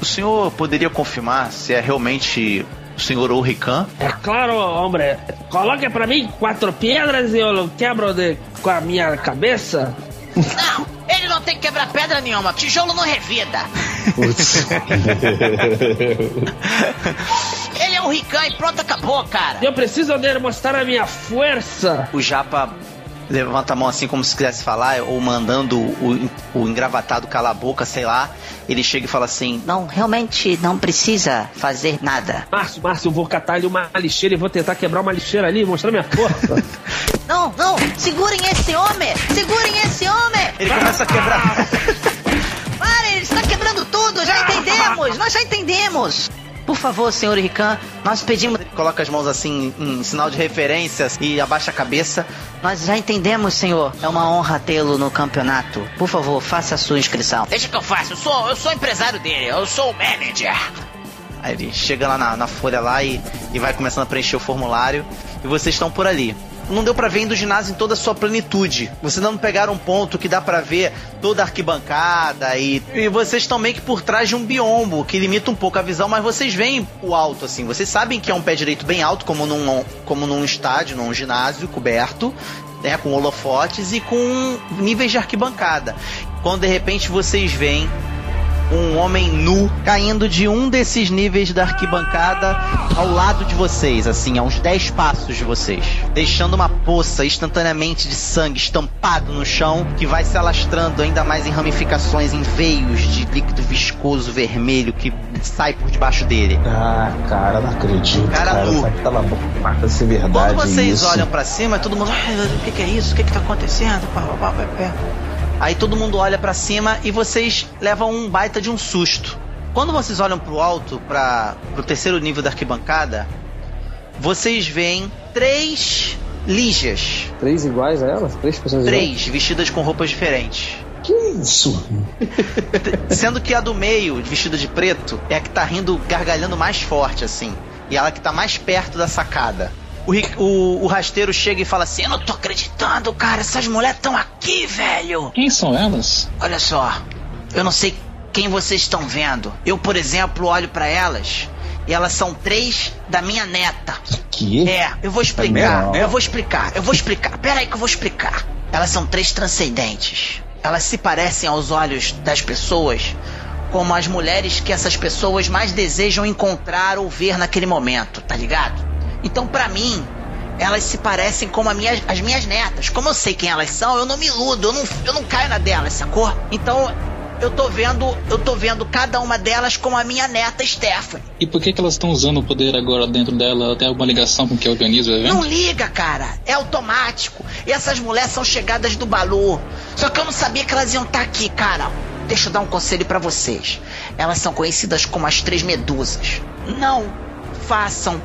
Speaker 6: O senhor poderia confirmar se é realmente o senhor Rican?
Speaker 18: É claro, homem. Coloque pra mim quatro pedras e eu quebro de, com a minha cabeça.
Speaker 13: Não, ele não tem que quebrar pedra nenhuma. Tijolo não revida. Ele é um Rican e pronto, acabou, cara.
Speaker 18: Eu preciso demonstrar a minha força.
Speaker 6: O Japa levanta a mão assim como se quisesse falar, ou mandando o, o engravatado calar a boca, sei lá. Ele chega e fala assim:
Speaker 19: Não, realmente não precisa fazer nada.
Speaker 18: Márcio, Márcio, eu vou catar ali uma lixeira e vou tentar quebrar uma lixeira ali mostrar minha força. (laughs)
Speaker 19: Não, não, segurem esse homem! Segurem esse homem!
Speaker 6: Ele começa a quebrar. (laughs)
Speaker 19: Pare, ele está quebrando tudo, já entendemos! Nós já entendemos! Por favor, senhor Rican, nós pedimos.
Speaker 6: Ele coloca as mãos assim em sinal de referências e abaixa a cabeça.
Speaker 19: Nós já entendemos, senhor. É uma honra tê-lo no campeonato. Por favor, faça a sua inscrição.
Speaker 13: Deixa que eu faço. Eu sou, eu sou empresário dele. Eu sou o manager.
Speaker 6: Aí ele chega lá na, na folha lá e, e vai começando a preencher o formulário. E vocês estão por ali.
Speaker 20: Não deu pra ver o ginásio em toda a sua plenitude. Vocês não pegaram um ponto que dá pra ver toda a arquibancada e, e vocês estão meio que por trás de um biombo que limita um pouco a visão, mas vocês veem o alto assim. Vocês sabem que é um pé direito bem alto, como num, como num estádio, num ginásio coberto, né, com holofotes e com níveis de arquibancada. Quando de repente vocês veem um homem nu caindo de um desses níveis da arquibancada ao lado de vocês, assim, a uns 10 passos de vocês, deixando uma poça instantaneamente de sangue estampado no chão que vai se alastrando ainda mais em ramificações, em veios de líquido viscoso vermelho que sai por debaixo dele.
Speaker 16: Ah, cara, não acredito.
Speaker 20: Cara
Speaker 16: cara
Speaker 20: nu.
Speaker 16: Boca, ser verdade.
Speaker 20: Quando vocês
Speaker 16: isso.
Speaker 20: olham pra cima, todo mundo, "Ai, o que, que é isso? O que, que tá acontecendo? Pá, pá, pá, pá. Aí todo mundo olha pra cima e vocês levam um baita de um susto. Quando vocês olham pro alto, para pro terceiro nível da arquibancada, vocês veem três Lígias.
Speaker 5: Três iguais a elas? Três pessoas iguais?
Speaker 20: Três, vestidas com roupas diferentes.
Speaker 16: Que isso? (laughs)
Speaker 20: Sendo que a do meio, vestida de preto, é a que tá rindo, gargalhando mais forte, assim. E ela que tá mais perto da sacada. O, o- o rasteiro chega e fala assim: Eu não tô acreditando, cara, essas mulheres estão aqui, velho.
Speaker 10: Quem são elas?
Speaker 6: Olha só, eu não sei quem vocês estão vendo. Eu, por exemplo, olho pra elas e elas são três da minha neta.
Speaker 16: Que?
Speaker 6: É, eu vou explicar.
Speaker 16: Não.
Speaker 6: Eu vou explicar. Eu vou explicar. Pera aí que eu vou explicar. Elas são três transcendentes. Elas se parecem aos olhos das pessoas como as mulheres que essas pessoas mais desejam encontrar ou ver naquele momento, tá ligado? Então, pra mim, elas se parecem como minha- as minhas netas. Como eu sei quem elas são, eu não me iludo, eu não, eu não caio na delas, sacou? Então, eu tô vendo, eu tô vendo cada uma delas como a minha neta Stephanie.
Speaker 10: E por que, que elas estão usando o poder agora dentro dela? Ela tem alguma ligação com o que organiza o evento?
Speaker 6: Não liga, cara. É automático. E essas mulheres são chegadas do Balu. Só que eu não sabia que elas iam estar aqui, cara. Deixa eu dar um conselho pra vocês. Elas são conhecidas como as três medusas. Não façam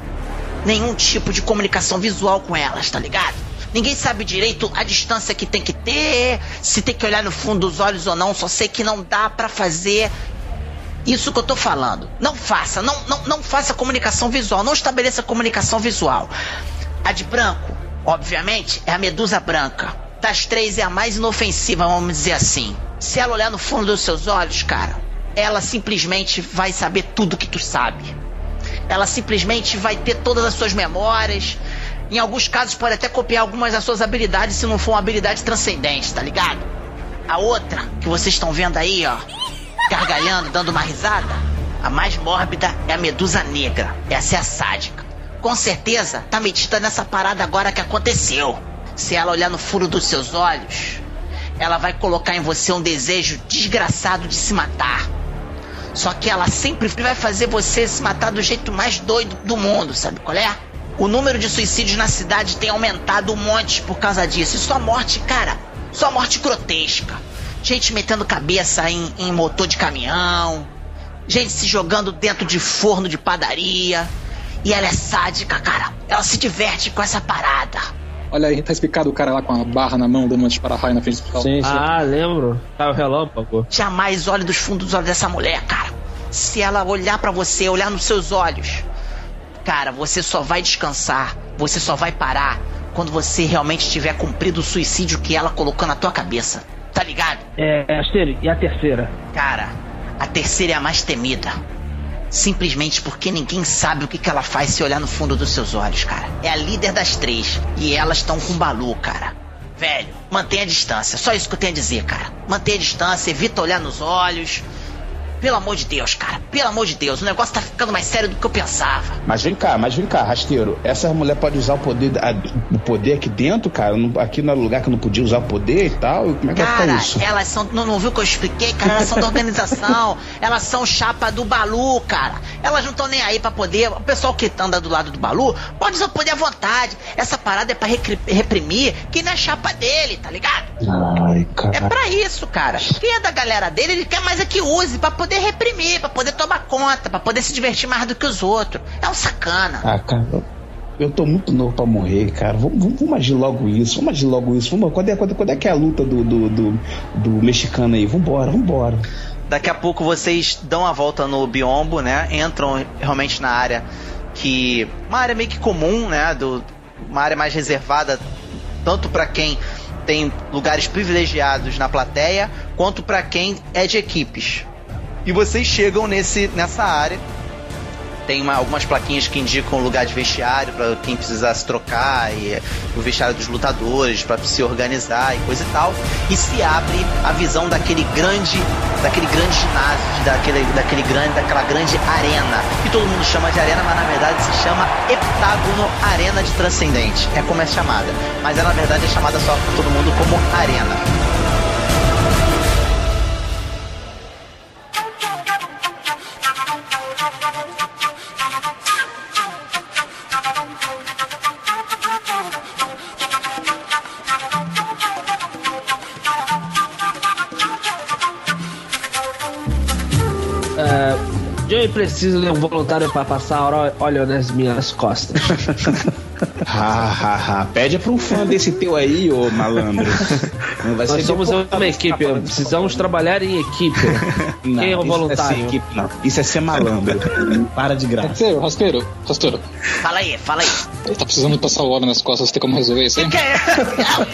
Speaker 6: nenhum tipo de comunicação visual com elas, tá ligado? Ninguém sabe direito a distância que tem que ter, se tem que olhar no fundo dos olhos ou não. Só sei que não dá pra fazer isso que eu tô falando. Não faça, não, não, não faça comunicação visual, não estabeleça comunicação visual. A de branco, obviamente, é a medusa branca. Das três é a mais inofensiva, vamos dizer assim. Se ela olhar no fundo dos seus olhos, cara, ela simplesmente vai saber tudo que tu sabe. Ela simplesmente vai ter todas as suas memórias. Em alguns casos pode até copiar algumas das suas habilidades se não for uma habilidade transcendente, tá ligado? A outra que vocês estão vendo aí, ó, gargalhando, dando uma risada, a mais mórbida é a medusa negra. Essa é a sádica. Com certeza tá metida nessa parada agora que aconteceu. Se ela olhar no furo dos seus olhos, ela vai colocar em você um desejo desgraçado de se matar. Só que ela sempre vai fazer você se matar do jeito mais doido do mundo, sabe qual é? O número de suicídios na cidade tem aumentado um monte por causa disso. E sua morte, cara, sua morte grotesca. Gente metendo cabeça em, em motor de caminhão. Gente se jogando dentro de forno de padaria. E ela é sádica, cara. Ela se diverte com essa parada.
Speaker 10: Olha aí, tá explicado o cara lá com a barra na mão, dando uma para-raio na frente do hospital.
Speaker 3: Ah, lembro. Tá o relâmpago.
Speaker 6: Jamais olhe dos fundos dos olhos dessa mulher, cara. Se ela olhar pra você, olhar nos seus olhos, cara, você só vai descansar, você só vai parar quando você realmente tiver cumprido o suicídio que ela colocou na tua cabeça. Tá ligado?
Speaker 3: É, Asterio, e a terceira?
Speaker 6: Cara, a terceira é a mais temida. Simplesmente porque ninguém sabe o que, que ela faz se olhar no fundo dos seus olhos, cara. É a líder das três. E elas estão com Balu, cara. Velho, mantenha a distância. Só isso que eu tenho a dizer, cara. Mantenha a distância, evita olhar nos olhos. Pelo amor de Deus, cara. Pelo amor de Deus. O negócio tá ficando mais sério do que eu pensava.
Speaker 16: Mas vem cá, mas vem cá, rasteiro. Essa mulher pode usar o poder, a- o poder aqui dentro, cara? Aqui no lugar que não podia usar o poder e tal? Como é que vai
Speaker 6: Cara,
Speaker 16: ficar isso?
Speaker 6: elas são. Não, não viu que eu expliquei, cara? Elas são da organização. (laughs) elas são chapa do Balu, cara. Elas não estão nem aí pra poder. O pessoal que anda do lado do Balu pode usar o poder à vontade. Essa parada é pra reprimir quem não é chapa dele, tá ligado?
Speaker 16: Ai, cara.
Speaker 6: É pra isso, cara. Quem é da galera dele, ele quer mais é que use pra poder reprimir, pra poder tomar conta, pra poder se divertir mais do que os outros. É um sacana.
Speaker 16: Ah, cara, eu- eu tô muito novo pra morrer, cara. Vamos, vamos, vamos agir logo isso, vamos agir logo isso. Vamos, quando, é, quando, quando é que é a luta do, do, do, do mexicano aí? Vambora, vambora.
Speaker 20: Daqui a pouco vocês dão a volta no biombo, né? Entram realmente na área que. Uma área meio que comum, né? Do,
Speaker 6: uma área mais reservada tanto para quem tem lugares privilegiados na plateia, quanto para quem é de equipes. E vocês chegam nesse, nessa área. Tem uma, algumas plaquinhas que indicam o lugar de vestiário para quem precisar se trocar, e o vestiário dos lutadores para se organizar e coisa e tal. E se abre a visão daquele grande, daquele grande ginásio, daquele, daquele grande, daquela grande arena que todo mundo chama de arena, mas na verdade se chama Heptágono Arena de Transcendente. É como é chamada, mas ela na verdade é chamada só por todo mundo como arena.
Speaker 18: Joey precisa de um voluntário para passar óleo nas minhas costas. (laughs)
Speaker 16: Ha, ha. Pede pra um fã desse teu aí, ô malandro. Não vai
Speaker 18: Nós
Speaker 16: ser
Speaker 18: somos uma equipe, precisamos trabalhar em equipe.
Speaker 16: Não,
Speaker 18: Quem é o
Speaker 16: isso
Speaker 18: voluntário?
Speaker 16: ser equipe, não. Isso é ser malandro. Para de graça.
Speaker 10: Rasteiro, rasteiro, rasteiro.
Speaker 13: Fala aí, fala aí.
Speaker 10: Tá precisando passar o óleo nas costas, tem como resolver isso aí? (laughs)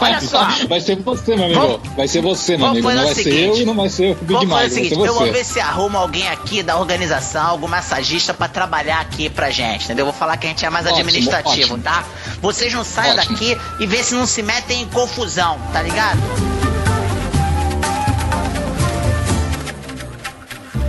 Speaker 13: Olha só.
Speaker 10: Vai ser você, meu amigo. Vai ser você, meu amigo. Não vai
Speaker 13: o
Speaker 10: ser
Speaker 13: seguinte.
Speaker 10: eu e não vai ser o Big
Speaker 13: Vamos fazer o
Speaker 10: Vai
Speaker 13: seguinte,
Speaker 10: ser
Speaker 13: eu vou ver se arruma alguém aqui da organização, algum massagista pra trabalhar aqui pra gente, entendeu? Eu vou falar que a gente é mais
Speaker 10: Ótimo,
Speaker 13: administrativo,
Speaker 10: ótimo.
Speaker 13: tá? Vocês não saiam
Speaker 10: Ótimo.
Speaker 13: daqui e vê se não se metem em confusão, tá ligado?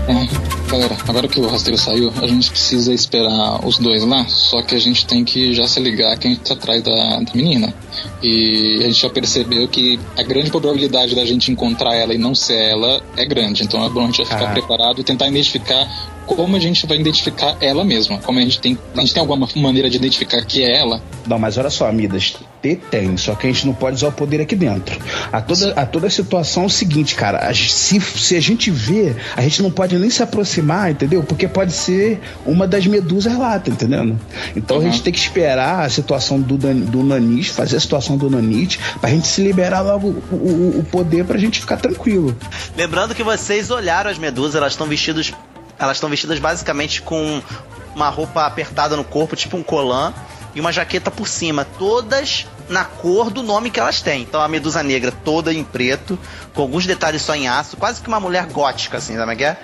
Speaker 10: Bom, galera, agora que o rasteiro saiu, a gente precisa esperar os dois lá, só que a gente tem que já se ligar quem tá atrás da, da menina. E a gente já percebeu que a grande probabilidade da gente encontrar ela e não ser ela é grande. Então é bom a gente ficar
Speaker 16: Ah.
Speaker 10: preparado e tentar identificar como a gente vai identificar ela mesma. Como a gente tem. A gente tem alguma maneira de identificar que é ela?
Speaker 16: Não, mas olha só, Midas, ter tem, só que a gente não pode usar o poder aqui dentro. A toda, a toda a situação é o seguinte, cara, a- se, se a gente vê, a gente não pode nem se aproximar, entendeu? Porque pode ser uma das medusas lá, tá entendendo? Então a
Speaker 10: Uhum.
Speaker 16: gente tem que esperar a situação do, do Nanite, fazer a situação do Nanite, pra gente se liberar logo o, o, o poder pra gente ficar tranquilo.
Speaker 6: Lembrando que vocês olharam as medusas, elas estão vestidas, elas estão vestidas basicamente com uma roupa apertada no corpo, tipo um colã, e uma jaqueta por cima, todas na cor do nome que elas têm. Então a medusa negra toda em preto, com alguns detalhes só em aço, quase que uma mulher gótica, assim, sabe que é?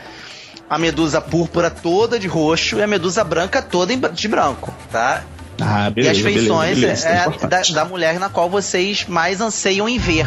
Speaker 6: A medusa púrpura toda de roxo e a medusa branca toda de branco, tá?
Speaker 16: Ah,
Speaker 6: e as feições
Speaker 16: beleza,
Speaker 6: é,
Speaker 16: é
Speaker 6: é da, da mulher na qual vocês mais anseiam em ver.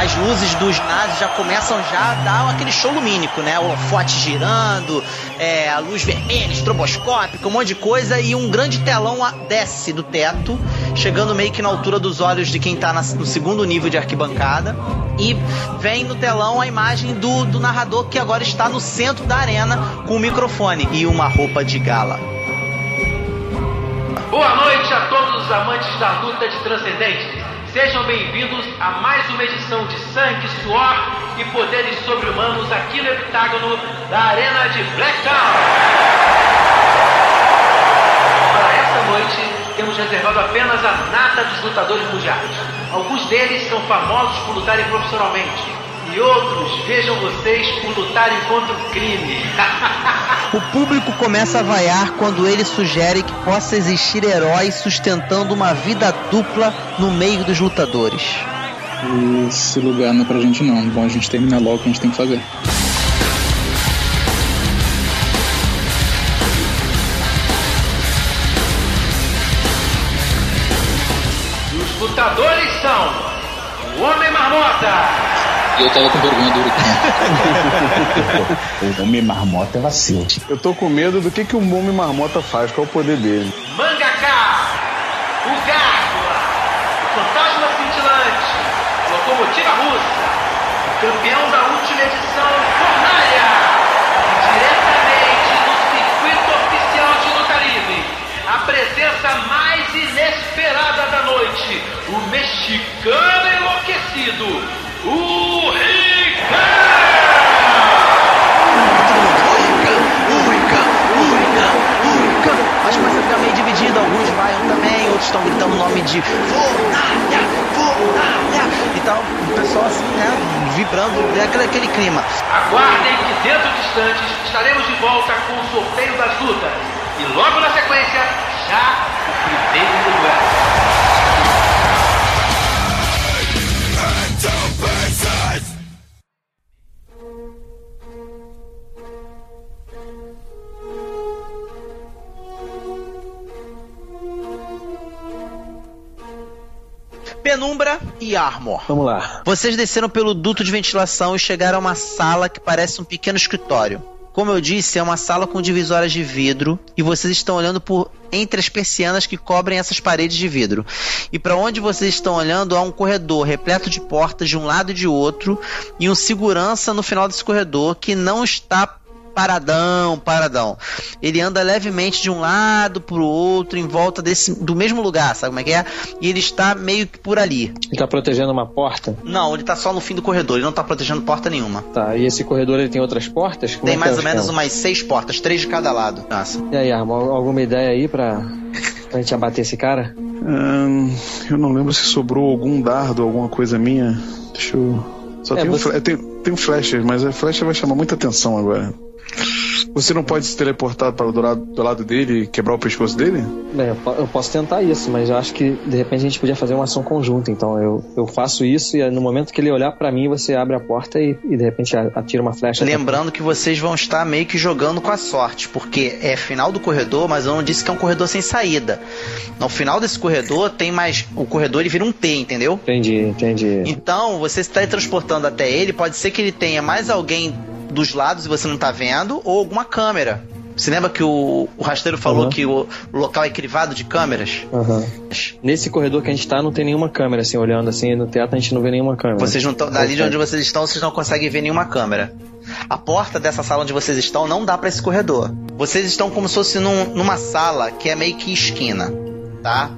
Speaker 6: As luzes dos ginásio já começam já a dar aquele show lumínico, né? O holofote girando, é, a luz vermelha, estroboscópica, um monte de coisa e um grande telão desce do teto, chegando meio que na altura dos olhos de quem tá na- no segundo nível de arquibancada. E vem no telão a imagem do, do narrador que agora está no centro da arena com um microfone e uma roupa de gala.
Speaker 21: Boa noite a todos os amantes da luta de transcendente. Sejam bem-vindos a mais uma edição de Sangue, Suor e Poderes Sobre-Humanos aqui no heptágono da Arena de Blacktown. Para essa noite, temos reservado apenas a nata dos lutadores mundiais. Alguns deles são famosos por lutarem profissionalmente. E outros, vejam vocês, por lutarem contra o crime. (laughs)
Speaker 6: O público começa a vaiar quando ele sugere que possa existir heróis sustentando uma vida dupla no meio dos lutadores.
Speaker 10: Esse lugar não é pra gente não. Bom, a gente termina logo o que a gente tem que fazer.
Speaker 21: E
Speaker 10: eu tava com vergonha do Huracán. (laughs)
Speaker 16: o homem marmota é vacilo.
Speaker 22: Eu tô com medo do que, que o Homem Marmota faz, qual é o poder dele.
Speaker 21: Mangaka, o Gárgula, o Fantasma Cintilante, a Locomotiva Russa, o campeão da última edição Fornalha, diretamente do circuito oficial de luta livre, a presença mais inesperada da noite, o mexicano enlouquecido, o
Speaker 6: Mas começa a ficar meio dividido, alguns vaiam também, outros estão gritando o nome de Fornalha, Fornalha. E tal, o pessoal assim, né, vibrando, é aquele, aquele clima.
Speaker 21: Aguardem que dentro de instantes estaremos de volta com o sorteio das lutas. E logo na sequência, já o primeiro
Speaker 6: Penumbra e Armor.
Speaker 5: Vamos lá.
Speaker 6: Vocês desceram pelo duto de ventilação e chegaram a uma sala que parece um pequeno escritório. Como eu disse, é uma sala com divisórias de vidro e vocês estão olhando por entre as persianas que cobrem essas paredes de vidro. E para onde vocês estão olhando há um corredor repleto de portas de um lado e de outro e um segurança no final desse corredor que não está paradão, paradão. Ele anda levemente de um lado pro outro em volta desse do mesmo lugar, sabe como é que é? E ele está meio que por ali.
Speaker 5: Ele tá protegendo uma porta?
Speaker 6: Não, ele tá só no fim do corredor, ele não tá protegendo porta nenhuma.
Speaker 5: Tá, e esse corredor ele tem outras portas? Como
Speaker 6: Tem
Speaker 5: é que
Speaker 6: mais
Speaker 5: é
Speaker 6: ou
Speaker 5: o
Speaker 6: menos umas seis portas, três de cada lado. Nossa.
Speaker 5: E aí, Arma, alguma ideia aí pra, pra gente abater esse cara?
Speaker 11: Ahn, eu não lembro se sobrou algum dardo, alguma coisa minha. Deixa eu. Só
Speaker 5: É,
Speaker 11: tem, um
Speaker 5: você-
Speaker 11: fla- eu tenho, tem um flasher, mas a flasher vai chamar muita atenção agora. Você não pode se teleportar para do lado, do lado dele e quebrar o pescoço dele?
Speaker 5: Bem, eu, po- eu posso tentar isso, mas eu acho que de repente a gente podia fazer uma ação conjunta. Então eu, eu faço isso e no momento que ele olhar pra mim, você abre a porta e, e de repente atira uma flecha.
Speaker 6: Lembrando que vocês vão estar meio que jogando com a sorte, porque é final do corredor, mas eu não disse que é um corredor sem saída. No final desse corredor tem mais. O corredor ele vira um T, entendeu?
Speaker 5: Entendi, entendi.
Speaker 6: Então, você está transportando até ele, pode ser que ele tenha mais alguém dos lados e você não tá vendo, ou alguma câmera. Você lembra que o, o rasteiro falou
Speaker 5: Uhum.
Speaker 6: que o, o local é crivado de câmeras?
Speaker 5: Aham. Nesse corredor que a gente tá, não tem nenhuma câmera, assim, olhando assim, no teatro a gente não vê nenhuma câmera.
Speaker 6: Vocês não estão. Dali de onde vocês estão, vocês não conseguem ver nenhuma câmera. A porta dessa sala onde vocês estão não dá pra esse corredor. Vocês estão como se fosse num- numa sala que é meio que esquina. Tá?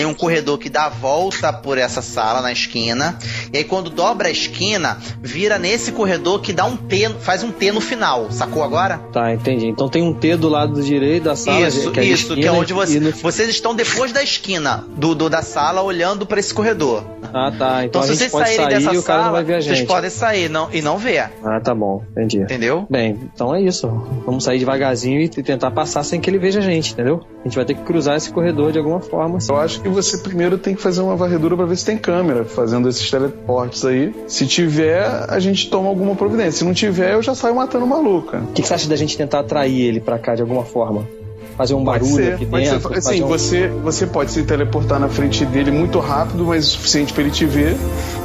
Speaker 6: Tem um corredor que dá a volta por essa sala na esquina. E aí, quando dobra a esquina, vira nesse corredor que dá um T, faz um T no final. Sacou agora?
Speaker 5: Tá, entendi. Então tem um T do lado direito da sala.
Speaker 6: Isso,
Speaker 5: que é
Speaker 6: isso, que é
Speaker 5: esquina,
Speaker 6: onde você,
Speaker 5: no-
Speaker 6: vocês estão depois da esquina do, do- da sala, olhando pra esse corredor.
Speaker 5: Ah, tá. Então,
Speaker 6: Então,
Speaker 5: a
Speaker 6: se
Speaker 5: gente
Speaker 6: vocês
Speaker 5: pode
Speaker 6: saírem
Speaker 5: sair
Speaker 6: dessa
Speaker 5: o cara não
Speaker 6: sala,
Speaker 5: vai ver a
Speaker 6: vocês podem sair não, e não ver.
Speaker 5: Ah, tá bom, entendi.
Speaker 6: Entendeu?
Speaker 5: Bem, então é isso. Vamos sair devagarzinho e tentar passar sem que ele veja a gente, entendeu? A gente vai ter que cruzar esse corredor de alguma forma. assim.
Speaker 11: Eu acho que você primeiro tem que fazer uma varredura para ver se tem câmera fazendo esses teleportes aí. Se tiver, a gente toma alguma providência. Se não tiver, eu já saio matando o maluco.
Speaker 5: O que, que você acha da gente tentar atrair ele pra cá de alguma forma? Fazer um barulho
Speaker 11: ser,
Speaker 5: aqui dentro?
Speaker 11: ser. Assim,
Speaker 5: um-
Speaker 11: você, você pode se teleportar na frente dele muito rápido, mas o suficiente pra ele te ver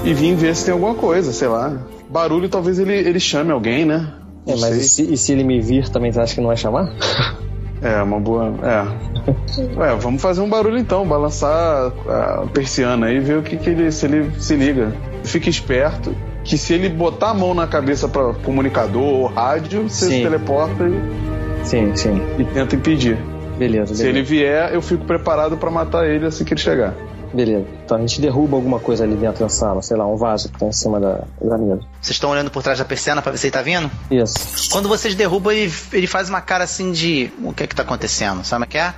Speaker 11: e vir ver se tem alguma coisa, sei lá. Barulho talvez ele, ele chame alguém, né?
Speaker 5: É, mas e se, e se ele me vir também, você acha que não vai chamar? (laughs)
Speaker 11: É, uma boa. É. Ué, vamos fazer um barulho então, balançar a persiana aí e ver o que, que ele. se ele se liga. Fique esperto. Que se ele botar a mão na cabeça pra comunicador ou rádio, você
Speaker 5: Sim.
Speaker 11: se teleporta e,
Speaker 5: Sim, sim.
Speaker 11: e tenta impedir.
Speaker 5: Beleza,
Speaker 11: Se
Speaker 5: beleza.
Speaker 11: ele vier, eu fico preparado pra matar ele assim que ele chegar.
Speaker 5: Beleza. Então a gente derruba alguma coisa ali dentro da sala, sei lá, um vaso que tá em cima da, da mesa.
Speaker 6: Vocês estão olhando por trás da persiana pra ver se ele tá vindo?
Speaker 5: Isso.
Speaker 6: Quando vocês derrubam, ele, ele faz uma cara assim de. O que é que tá acontecendo? Sabe o que é?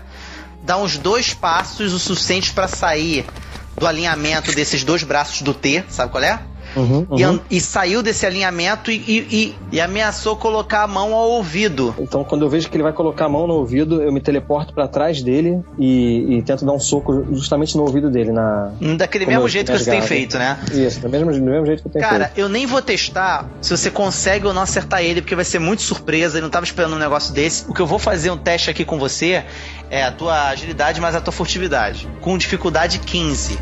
Speaker 6: Dá uns dois passos o suficiente pra sair do alinhamento desses dois braços do T, sabe qual é?
Speaker 5: Uhum,
Speaker 6: E,
Speaker 5: uhum.
Speaker 6: e saiu desse alinhamento e, e- e- ameaçou colocar a mão ao ouvido.
Speaker 5: Então, quando eu vejo que ele vai colocar a mão no ouvido, eu me teleporto pra trás dele e, tento dar um soco justamente no ouvido dele, na.
Speaker 6: Daquele mesmo
Speaker 5: eu
Speaker 6: jeito que você tem
Speaker 5: rasgado.
Speaker 6: feito, né?
Speaker 5: Isso, do mesmo, do mesmo jeito que eu tenho
Speaker 6: Cara,
Speaker 5: feito.
Speaker 6: eu nem vou testar se você consegue ou não acertar ele, porque vai ser muito surpresa. Ele não tava esperando um negócio desse. O que eu vou fazer um teste aqui com você é a tua agilidade mais a tua furtividade. Com dificuldade 15.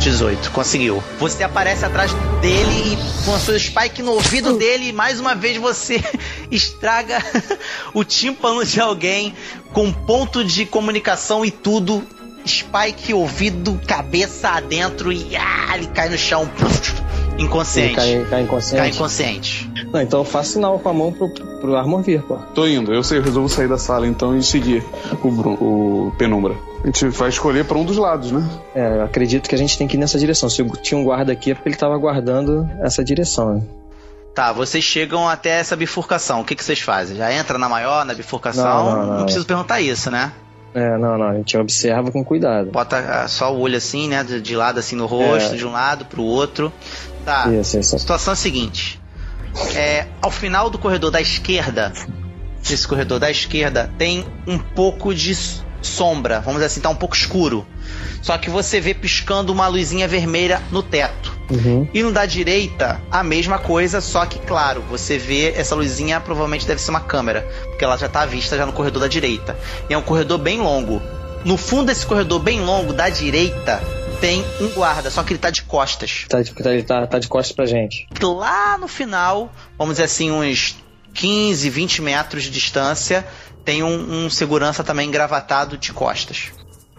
Speaker 6: 18, conseguiu. Você aparece atrás dele e com a sua spike no ouvido dele e mais uma vez você (laughs) estraga (laughs) o tímpano de alguém com ponto de comunicação e tudo. Spike, ouvido, cabeça adentro e ah, ele cai no chão. Inconsciente.
Speaker 5: Ele cai, cai inconsciente.
Speaker 6: Cai inconsciente.
Speaker 5: Não, então eu faço sinal com a mão pro, pro Armor vir, pô.
Speaker 11: Tô indo, eu sei, eu resolvo sair da sala então e seguir o, Bru- o Penumbra. A gente vai escolher pra um dos lados, né?
Speaker 5: É, eu acredito que a gente tem que ir nessa direção. Se eu tinha um guarda aqui é porque ele tava guardando essa direção. né?
Speaker 6: Tá, vocês chegam até essa bifurcação. O que, que vocês fazem? Já entra na maior, na bifurcação?
Speaker 5: Não, não, não.
Speaker 6: preciso perguntar isso, né?
Speaker 5: É, não, não, a gente observa com cuidado.
Speaker 6: Bota ah, só o olho assim, né? De, de lado assim no rosto,
Speaker 5: É.
Speaker 6: de um lado pro outro. Tá.
Speaker 5: Isso, isso.
Speaker 6: A situação é a seguinte. É, ao final do corredor da esquerda, esse corredor da esquerda, tem um pouco de sombra. Vamos dizer assim, tá um pouco escuro. Só que você vê piscando uma luzinha vermelha no teto.
Speaker 5: Uhum.
Speaker 6: E no da direita, a mesma coisa, só que, claro, você vê essa luzinha provavelmente deve ser uma câmera, porque ela já tá à vista já no corredor da direita. E é um corredor bem longo. No fundo desse corredor bem longo, da direita, tem um guarda, só que ele tá de costas.
Speaker 5: Tá, de- tá, ele tá, tá de costas pra gente.
Speaker 6: Lá no final, vamos dizer assim, uns 15, 20 metros de distância, tem um, um segurança também engravatado de costas.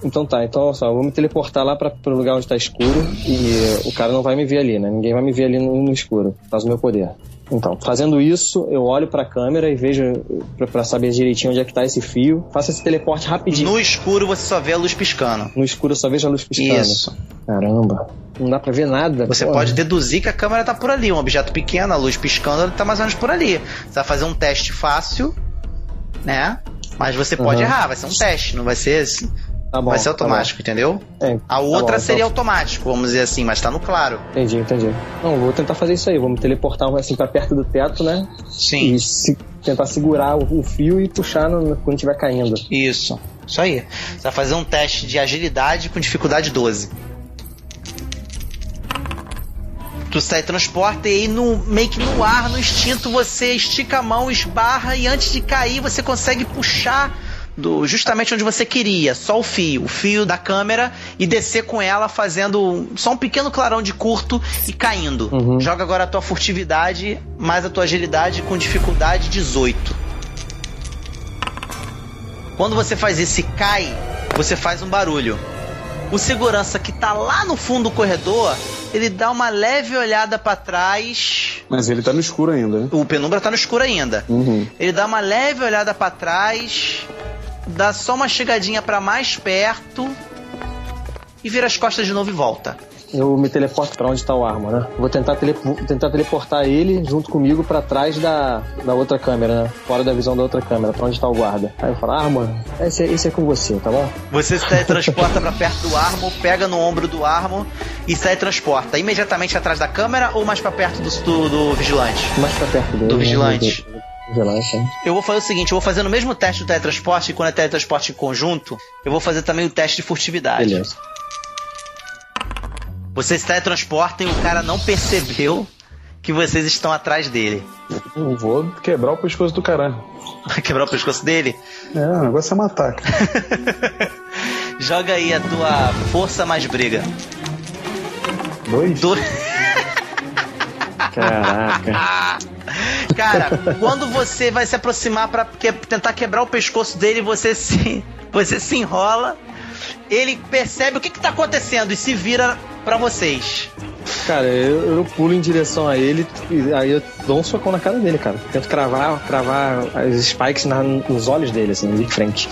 Speaker 5: Então tá, então só, eu vou me teleportar lá pra, pro lugar onde tá escuro e o cara não vai me ver ali, né? Ninguém vai me ver ali no, no escuro, causa do meu poder. Então, fazendo isso, eu olho pra câmera e vejo pra, pra saber direitinho onde é que tá esse fio. Faço esse teleporte rapidinho.
Speaker 6: No escuro você só vê a luz piscando.
Speaker 5: No escuro eu só vejo a luz piscando.
Speaker 6: Isso.
Speaker 5: Caramba. Não dá pra ver nada.
Speaker 6: Você
Speaker 5: porra.
Speaker 6: pode deduzir que a câmera tá por ali, um objeto pequeno, a luz piscando, ele tá mais ou menos por ali. Você vai fazer um teste fácil, né? Mas você pode
Speaker 5: Aham.
Speaker 6: errar, vai ser um teste, não vai ser assim.
Speaker 5: Tá bom,
Speaker 6: vai ser
Speaker 5: tá
Speaker 6: automático, entendeu?
Speaker 5: É,
Speaker 6: A
Speaker 5: tá
Speaker 6: outra
Speaker 5: bom,
Speaker 6: seria
Speaker 5: então-
Speaker 6: automático, vamos dizer assim, mas tá no claro.
Speaker 5: Entendi, entendi. Não, vou tentar fazer isso aí. Vou me teleportar assim pra perto do teto, né?
Speaker 6: Sim.
Speaker 5: E se- tentar segurar o, fio e puxar no- quando estiver caindo.
Speaker 6: Isso. Isso aí. Você vai fazer um teste de agilidade com dificuldade 12. Tu sai transporta e aí no, meio que no ar, no instinto, você estica a mão, esbarra e antes de cair você consegue puxar do, justamente onde você queria, só o fio, o fio da câmera e descer com ela fazendo só um pequeno clarão de curto e caindo. Joga agora a tua furtividade mais a tua agilidade com dificuldade 18. Quando você faz isso e cai, você faz um barulho. O segurança que tá lá no fundo do corredor, ele dá uma leve olhada pra trás.
Speaker 22: Mas ele tá no escuro ainda, né?
Speaker 6: O penumbra tá no escuro ainda.
Speaker 22: Uhum.
Speaker 6: Ele dá uma leve olhada pra trás, dá só uma chegadinha pra mais perto e vira as costas de novo e volta.
Speaker 5: Eu me teleporto pra onde tá o arma, né? Vou tentar, tele- tentar teleportar ele junto comigo pra trás da, da outra câmera, né? Fora da visão da outra câmera, pra onde tá o guarda. Aí eu falo, arma, esse, é- esse é com você, tá bom?
Speaker 6: Você se teletransporta pra perto do Armo, pega no ombro do Armo e se teletransporta imediatamente atrás da câmera ou mais pra perto do, do, do vigilante?
Speaker 5: Mais pra perto dele.
Speaker 6: Do
Speaker 5: né?
Speaker 6: vigilante.
Speaker 5: Né?
Speaker 6: Eu vou fazer o seguinte, eu vou fazer no mesmo teste do teletransporte, e quando é teletransporte em conjunto, eu vou fazer também o teste de furtividade.
Speaker 5: Beleza.
Speaker 6: Vocês se teletransportam e o cara não percebeu que vocês estão atrás dele.
Speaker 22: Eu vou quebrar o pescoço do cara.
Speaker 6: Vai (laughs) quebrar o pescoço dele?
Speaker 22: É, o negócio é matar. (laughs)
Speaker 6: Joga aí a tua força mais briga.
Speaker 22: Dois?
Speaker 6: Dois. (laughs)
Speaker 5: Caraca.
Speaker 6: Cara, quando você vai se aproximar pra que- tentar quebrar o pescoço dele, você se, (laughs) você se enrola. Ele percebe o que, que tá acontecendo e se vira pra vocês.
Speaker 5: Cara, eu, eu pulo em direção a ele e aí eu dou um socão na cara dele, cara. Tento cravar, cravar as spikes na- nos olhos dele, assim, de frente.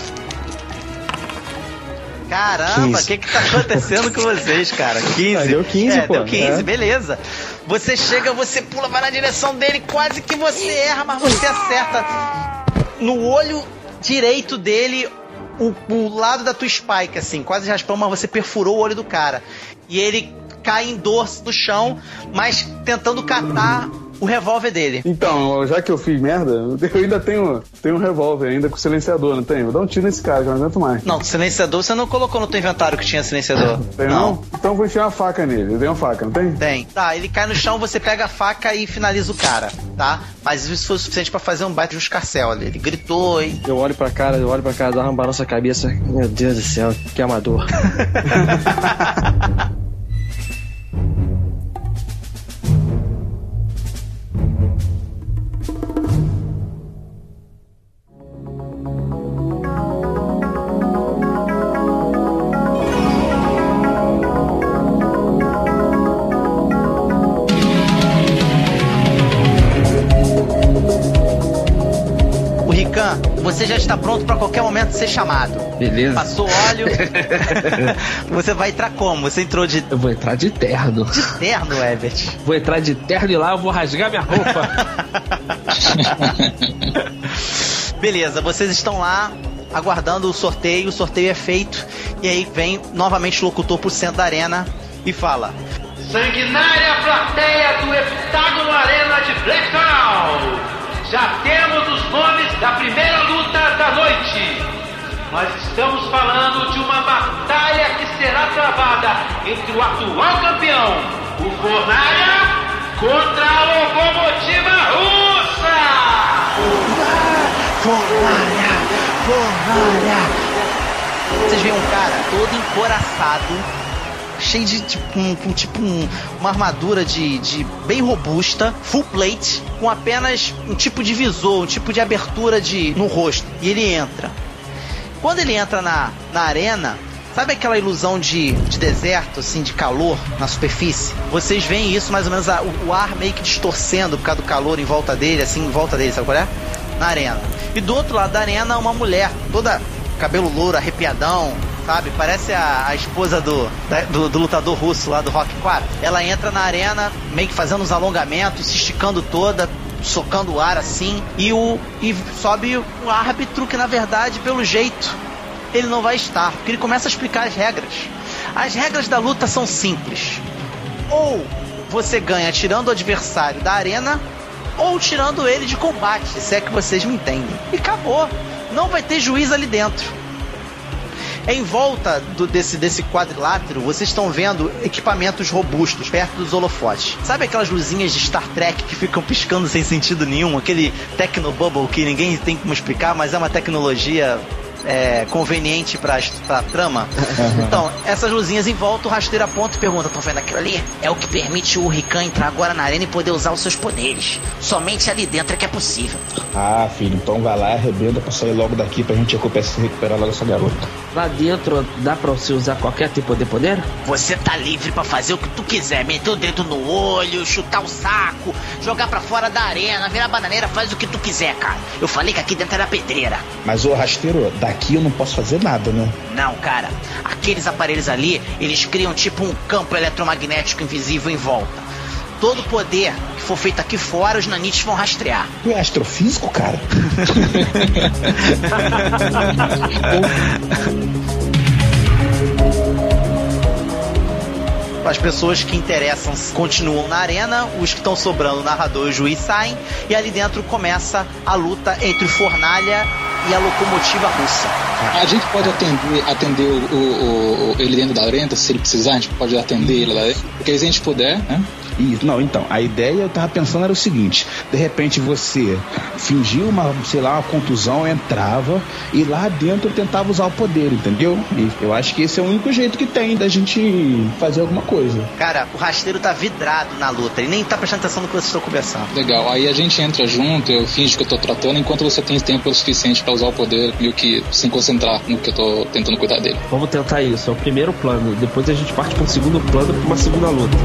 Speaker 6: Caramba, o
Speaker 5: 15.
Speaker 6: que que tá acontecendo com vocês, cara? (laughs) 15.
Speaker 5: Ah, deu 15,
Speaker 6: é,
Speaker 5: pô.
Speaker 6: Deu 15,
Speaker 5: É.
Speaker 6: beleza. Você chega, você pula, vai na direção dele, quase que você erra, mas você acerta no olho direito dele o, o lado da tua spike, assim, quase raspão, mas você perfurou o olho do cara. E ele cai em dor no chão, mas tentando catar o revólver dele.
Speaker 22: Então, já que eu fiz merda, eu ainda tenho, tenho um revólver ainda com silenciador, não tenho? Vou dar um tiro nesse cara, que eu não aguento mais.
Speaker 6: Não, silenciador você não colocou no teu inventário que tinha silenciador. (laughs)
Speaker 22: Tem não? Então eu vou enfiar uma faca nele. Eu tenho uma faca, não tem?
Speaker 6: Tem. Tá, ele cai no chão, você pega a faca e finaliza o cara, tá? Mas isso foi o suficiente pra fazer um baita de um escarcel ali. Ele gritou e.
Speaker 5: Eu olho pra cara, eu olho pra cara, dá uma balança a cabeça. Meu Deus do céu, que amador. (laughs)
Speaker 6: você já está pronto pra qualquer momento ser chamado.
Speaker 3: Beleza.
Speaker 6: Passou óleo. (laughs) você vai entrar como? Você entrou de
Speaker 3: Eu vou entrar de terno.
Speaker 6: terno, Ebert.
Speaker 3: Vou entrar de terno e lá eu vou rasgar minha roupa. (laughs)
Speaker 6: Beleza, vocês estão lá. aguardando o sorteio, o sorteio é feito, e aí vem novamente o locutor pro centro da arena e fala:
Speaker 21: Sanguinária plateia do Heptágono Arena de Blacktown! Já temos os nomes da primeira luta da noite! Nós estamos falando de uma batalha que será travada entre o atual campeão, o Fornalha, contra a locomotiva russa!
Speaker 6: Fornalha! Fornalha! Vocês veem um cara todo encoraçado, cheio de tipo, um, com tipo um- uma armadura de, de bem robusta, full plate, com apenas um tipo de visor, um tipo de abertura de no rosto. E ele entra. Quando ele entra na, na arena, sabe aquela ilusão de, de deserto, assim, de calor na superfície? Vocês veem isso mais ou menos, a- o, o ar meio que distorcendo por causa do calor em volta dele, assim, em volta dele, sabe qual é? Na arena. E do outro lado da arena, uma mulher, toda cabelo louro, arrepiadão, sabe? Parece a, a esposa do, da- do, do lutador russo lá do Rock 4. Ela entra na arena, meio que fazendo uns alongamentos, se esticando toda, socando o ar assim, e o e sobe o árbitro que na verdade, pelo jeito, ele não vai estar, porque ele começa a explicar as regras. As regras da luta são simples. Ou você ganha tirando o adversário da arena, ou tirando ele de combate, se é que vocês me entendem. E acabou. Não vai ter juiz ali dentro. Em volta do- desse, desse quadrilátero, vocês estão vendo equipamentos robustos perto dos holofotes. Sabe aquelas luzinhas de Star Trek que ficam piscando sem sentido nenhum? Aquele Technobubble que ninguém tem como explicar, mas é uma tecnologia é, conveniente para a trama? Então, essas luzinhas em volta, o rasteiro aponta e pergunta: estão vendo aquilo ali?
Speaker 13: É o que permite o Rikan entrar agora na arena e poder usar os seus poderes. Somente ali dentro é que é possível.
Speaker 16: Ah, filho, então vai lá e arrebenta pra sair logo daqui pra gente recuperar, recuperar logo essa garota.
Speaker 18: Lá dentro dá pra você usar qualquer tipo de poder?
Speaker 13: Você tá livre pra fazer o que tu quiser, meter o dedo no olho, chutar o saco, jogar pra fora da arena, virar bananeira, faz o que tu quiser, cara. Eu falei que aqui dentro era pedreira.
Speaker 16: Mas, ô rasteiro, daqui eu não posso fazer nada, né?
Speaker 13: Não, cara. Aqueles aparelhos ali, eles criam tipo um campo eletromagnético invisível em volta. Todo poder que for feito aqui fora, os nanites vão rastrear.
Speaker 16: Tu é astrofísico, cara? (laughs)
Speaker 6: As pessoas que interessam continuam na arena, os que estão sobrando, o narrador e o juiz saem, e ali dentro começa a luta entre o Fornalha e a locomotiva russa.
Speaker 10: A gente pode atender, atender o, o- o- ele dentro da arena, se ele precisar, a gente pode atender ele lá dentro. Porque se a gente puder, né?
Speaker 16: Isso, não, então, a ideia eu tava pensando era o seguinte: de repente você fingiu uma, sei lá, uma contusão, entrava e lá dentro tentava usar o poder, entendeu? E eu acho que esse é o único jeito que tem da gente fazer alguma coisa.
Speaker 6: Cara, o rasteiro tá vidrado na luta, ele nem tá prestando atenção no que vocês estão conversando.
Speaker 10: Legal, aí a gente entra junto, eu finjo que eu tô tratando, enquanto você tem tempo suficiente pra usar o poder, meio que sem concentrar no que eu tô tentando cuidar dele.
Speaker 18: Vamos tentar isso, é o primeiro plano. Depois a gente parte para um segundo plano, pra uma segunda luta.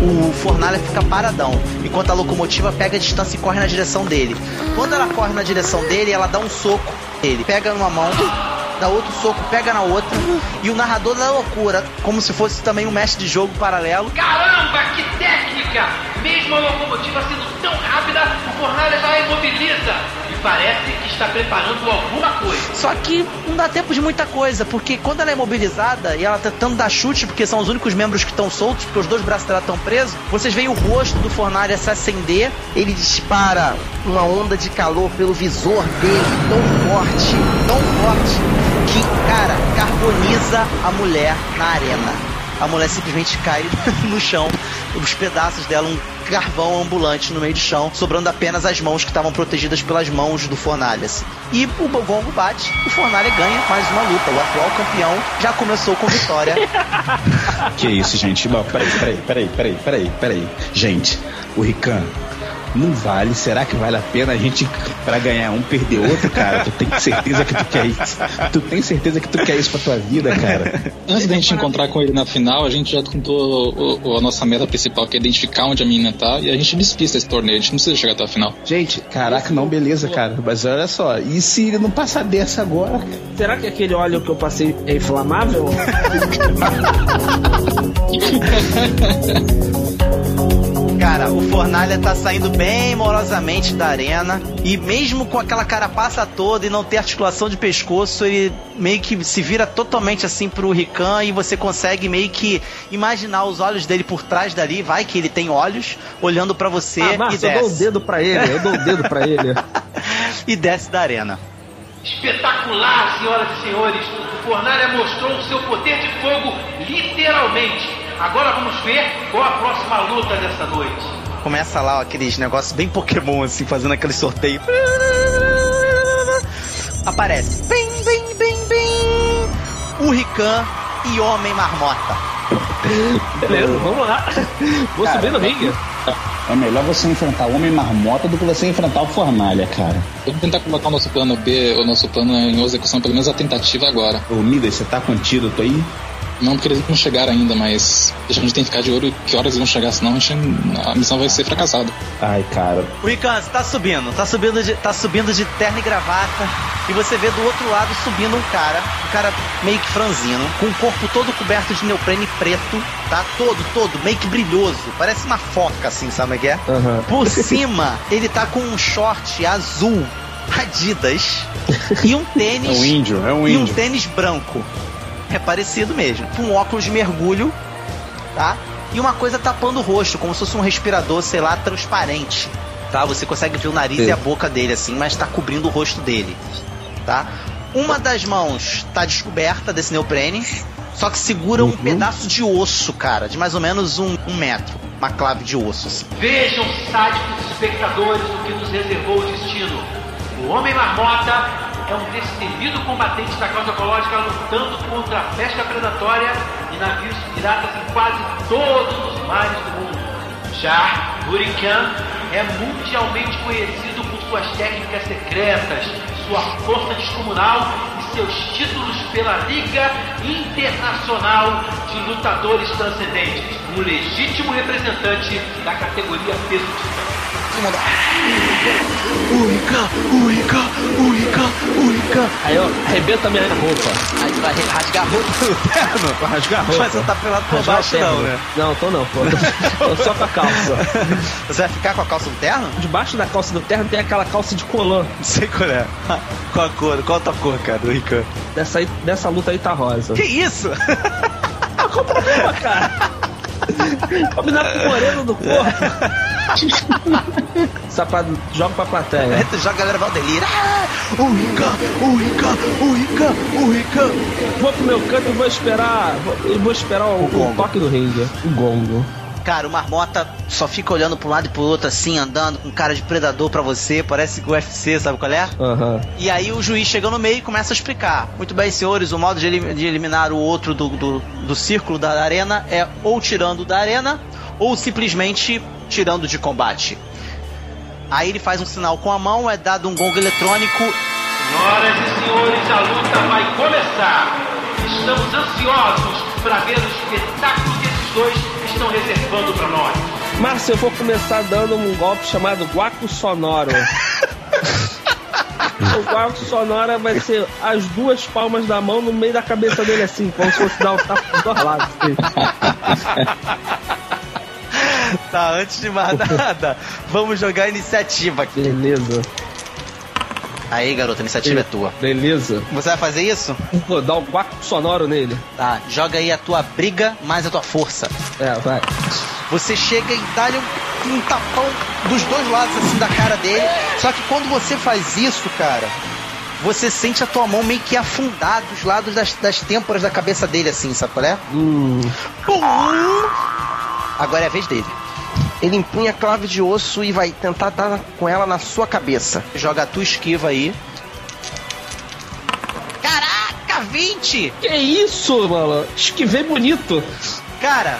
Speaker 6: O Fornalha fica paradão, enquanto a locomotiva pega a distância e corre na direção dele. Quando ela corre na direção dele, ela dá um soco. Ele pega numa mão, dá outro soco, pega na outra. E o narrador da loucura, como se fosse também um mestre de jogo paralelo.
Speaker 21: Caramba, que técnica! Mesmo a locomotiva sendo tão rápida, o Fornalha já imobiliza. Parece que está preparando alguma coisa.
Speaker 6: Só que não dá tempo de muita coisa, porque quando ela é imobilizada e ela tá tentando dar chute, porque são os únicos membros que estão soltos, porque os dois braços dela estão presos, vocês veem o rosto do Fornalha se acender, ele dispara uma onda de calor pelo visor dele, tão forte, tão forte, que, cara, carboniza a mulher na arena. A mulher simplesmente cai (laughs) no chão, os pedaços dela, um carvão ambulante no meio do chão, sobrando apenas as mãos que estavam protegidas pelas mãos do Fornalha. assim. E o gongo bate, o Fornalha ganha mais uma luta. O atual campeão já começou com vitória. (laughs)
Speaker 16: Que isso, gente? Bom, peraí, peraí, peraí, peraí, peraí, peraí. Gente, o Rican não vale. Será que vale a pena a gente, pra ganhar um, perder outro, cara? Tu tem certeza que tu quer isso? Tu tem certeza que tu quer isso pra tua vida, cara?
Speaker 10: Antes da gente encontrar com ele na final, a gente já contou o- o- a nossa meta principal, que é identificar onde a menina tá, e a gente despista esse torneio, a gente não precisa chegar até a final.
Speaker 16: Gente, caraca, não, beleza, cara. Mas olha só, e se ele não passar dessa agora?
Speaker 18: Será que aquele óleo que eu passei é inflamável? (laughs)
Speaker 6: Cara, o Fornalha tá saindo bem morosamente da arena. E mesmo com aquela carapaça toda e não ter articulação de pescoço, ele meio que se vira totalmente assim pro Rikan e você consegue meio que imaginar os olhos dele por trás dali. Vai que ele tem olhos olhando pra você
Speaker 3: Ah,
Speaker 6: e
Speaker 3: Márcio,
Speaker 6: desce.
Speaker 3: eu dou o dedo pra ele, eu dou o dedo pra ele. (laughs)
Speaker 6: e desce da arena.
Speaker 21: Espetacular, senhoras e senhores! O Fornalha mostrou o seu poder de fogo literalmente. Agora vamos ver qual a próxima luta dessa noite.
Speaker 6: Começa lá ó, aqueles negócios bem Pokémon, assim, fazendo aquele sorteio. Aparece. Bem, bem, bem, bem. O Rikan e Homem Marmota.
Speaker 3: Beleza, vamos lá. Vou
Speaker 16: Cara,
Speaker 3: subir no ringue.
Speaker 16: É melhor você enfrentar o Homem Marmota do que você enfrentar o Fornalha, cara.
Speaker 10: Vamos tentar colocar o nosso plano B, o nosso plano em execução, pelo menos a tentativa agora.
Speaker 16: Ô, Midas, você tá com antídoto aí?
Speaker 10: Não, porque eles não chegaram ainda, mas a gente tem que ficar de olho que horas eles vão chegar, senão a, gente, a missão vai ser fracassada.
Speaker 16: Ai, cara.
Speaker 6: O você tá subindo, tá subindo, de, tá subindo de terno e gravata. E você vê do outro lado subindo um cara, um cara meio que franzino, com o corpo todo coberto de neoprene preto, tá? Todo, todo, meio que brilhoso. Parece uma foca, assim, sabe o que é? Por (laughs) cima, ele tá com um short azul, Adidas, e um tênis.
Speaker 11: É um índio, é um
Speaker 6: E um
Speaker 11: índio.
Speaker 6: tênis branco. É parecido mesmo. Com um óculos de mergulho, tá? E uma coisa tapando o rosto, como se fosse um respirador, sei lá, transparente. Tá? Você consegue ver o nariz
Speaker 3: Sim.
Speaker 6: e a boca dele assim, mas tá cobrindo o rosto dele. Tá? Uma das mãos tá descoberta desse neoprene, só que segura um pedaço de osso, cara, de mais ou menos um, um metro. Uma clave de osso, assim.
Speaker 21: Vejam, sádicos espectadores, o que nos reservou o destino. O Homem Marmota é um destemido combatente da causa ecológica lutando contra a pesca predatória e navios piratas em quase todos os mares do mundo. Já Hurricane é mundialmente conhecido por suas técnicas secretas, sua força descomunal e seus títulos pela Liga Internacional de Lutadores Transcendentes, um legítimo representante da categoria peso titã.
Speaker 6: Urica, Urica, Urica, Urica.
Speaker 3: Aí eu arrebenta minha roupa.
Speaker 6: Aí tu vai rasgar a roupa do terno.
Speaker 3: Vai rasgar a roupa.
Speaker 6: Mas você tá pelado por
Speaker 3: Rasgar
Speaker 6: baixo não, né?
Speaker 3: Não, tô não, pô. (laughs) Tô só com a calça.
Speaker 6: Você vai ficar com a calça do terno?
Speaker 3: Debaixo da calça do terno tem aquela calça de colã.
Speaker 6: Não sei qual é. (laughs) Qual a cor? Qual a tua cor, cara, do Rican?
Speaker 3: Dessa, aí, dessa luta aí tá rosa.
Speaker 6: Que isso? (laughs)
Speaker 3: Qual o problema, cara? Combinar com o moreno do corpo. Pra, (laughs) joga pra plateia.
Speaker 6: Tu joga a galera Valdelir. Ah, o Rican, o Rican, o Rican, o Rican.
Speaker 3: Vou pro meu canto e vou esperar. Vou, vou esperar o, o toque do ringue. O gongo.
Speaker 6: Cara, o Marmota só fica olhando pra um lado e pro outro, assim, andando com cara de predador pra você. Parece que o UFC, sabe qual é?
Speaker 3: Aham.
Speaker 6: E aí o juiz chega no meio e começa a explicar. Muito bem, senhores, o modo de, elim- de eliminar o outro do, do, do círculo da arena é ou tirando da arena ou simplesmente tirando de combate. Aí ele faz um sinal com a mão, é dado um gongo eletrônico.
Speaker 21: Senhoras e senhores, a luta vai começar. Estamos ansiosos para ver o espetáculo que esses dois estão reservando para nós.
Speaker 3: Márcio, eu vou começar dando um golpe chamado Guaco Sonoro. (laughs) o Guaco Sonoro vai ser as duas palmas da mão no meio da cabeça dele, assim, como se fosse dar um tapa dos dois lados. Assim.
Speaker 6: Tá, antes de mais nada, vamos jogar a iniciativa aqui.
Speaker 3: Beleza.
Speaker 6: Aí, garota, a iniciativa é tua.
Speaker 3: Beleza.
Speaker 6: Você vai fazer isso?
Speaker 3: Vou dar um guaco sonoro nele.
Speaker 6: Tá, joga aí a tua briga mais a tua força.
Speaker 3: É, vai.
Speaker 6: Você chega e dá-lhe um, um tapão dos dois lados assim da cara dele. Só que quando você faz isso, cara, você sente a tua mão meio que afundar dos lados das, das têmporas da cabeça dele, assim, sabe qual é?
Speaker 3: Hum.
Speaker 6: Agora é a vez dele.
Speaker 13: Ele empunha a clave de osso e vai tentar dar com ela na sua cabeça.
Speaker 6: Joga a tua esquiva aí. Caraca, 20!
Speaker 3: Que isso, mano? Esquivei bonito.
Speaker 6: Cara,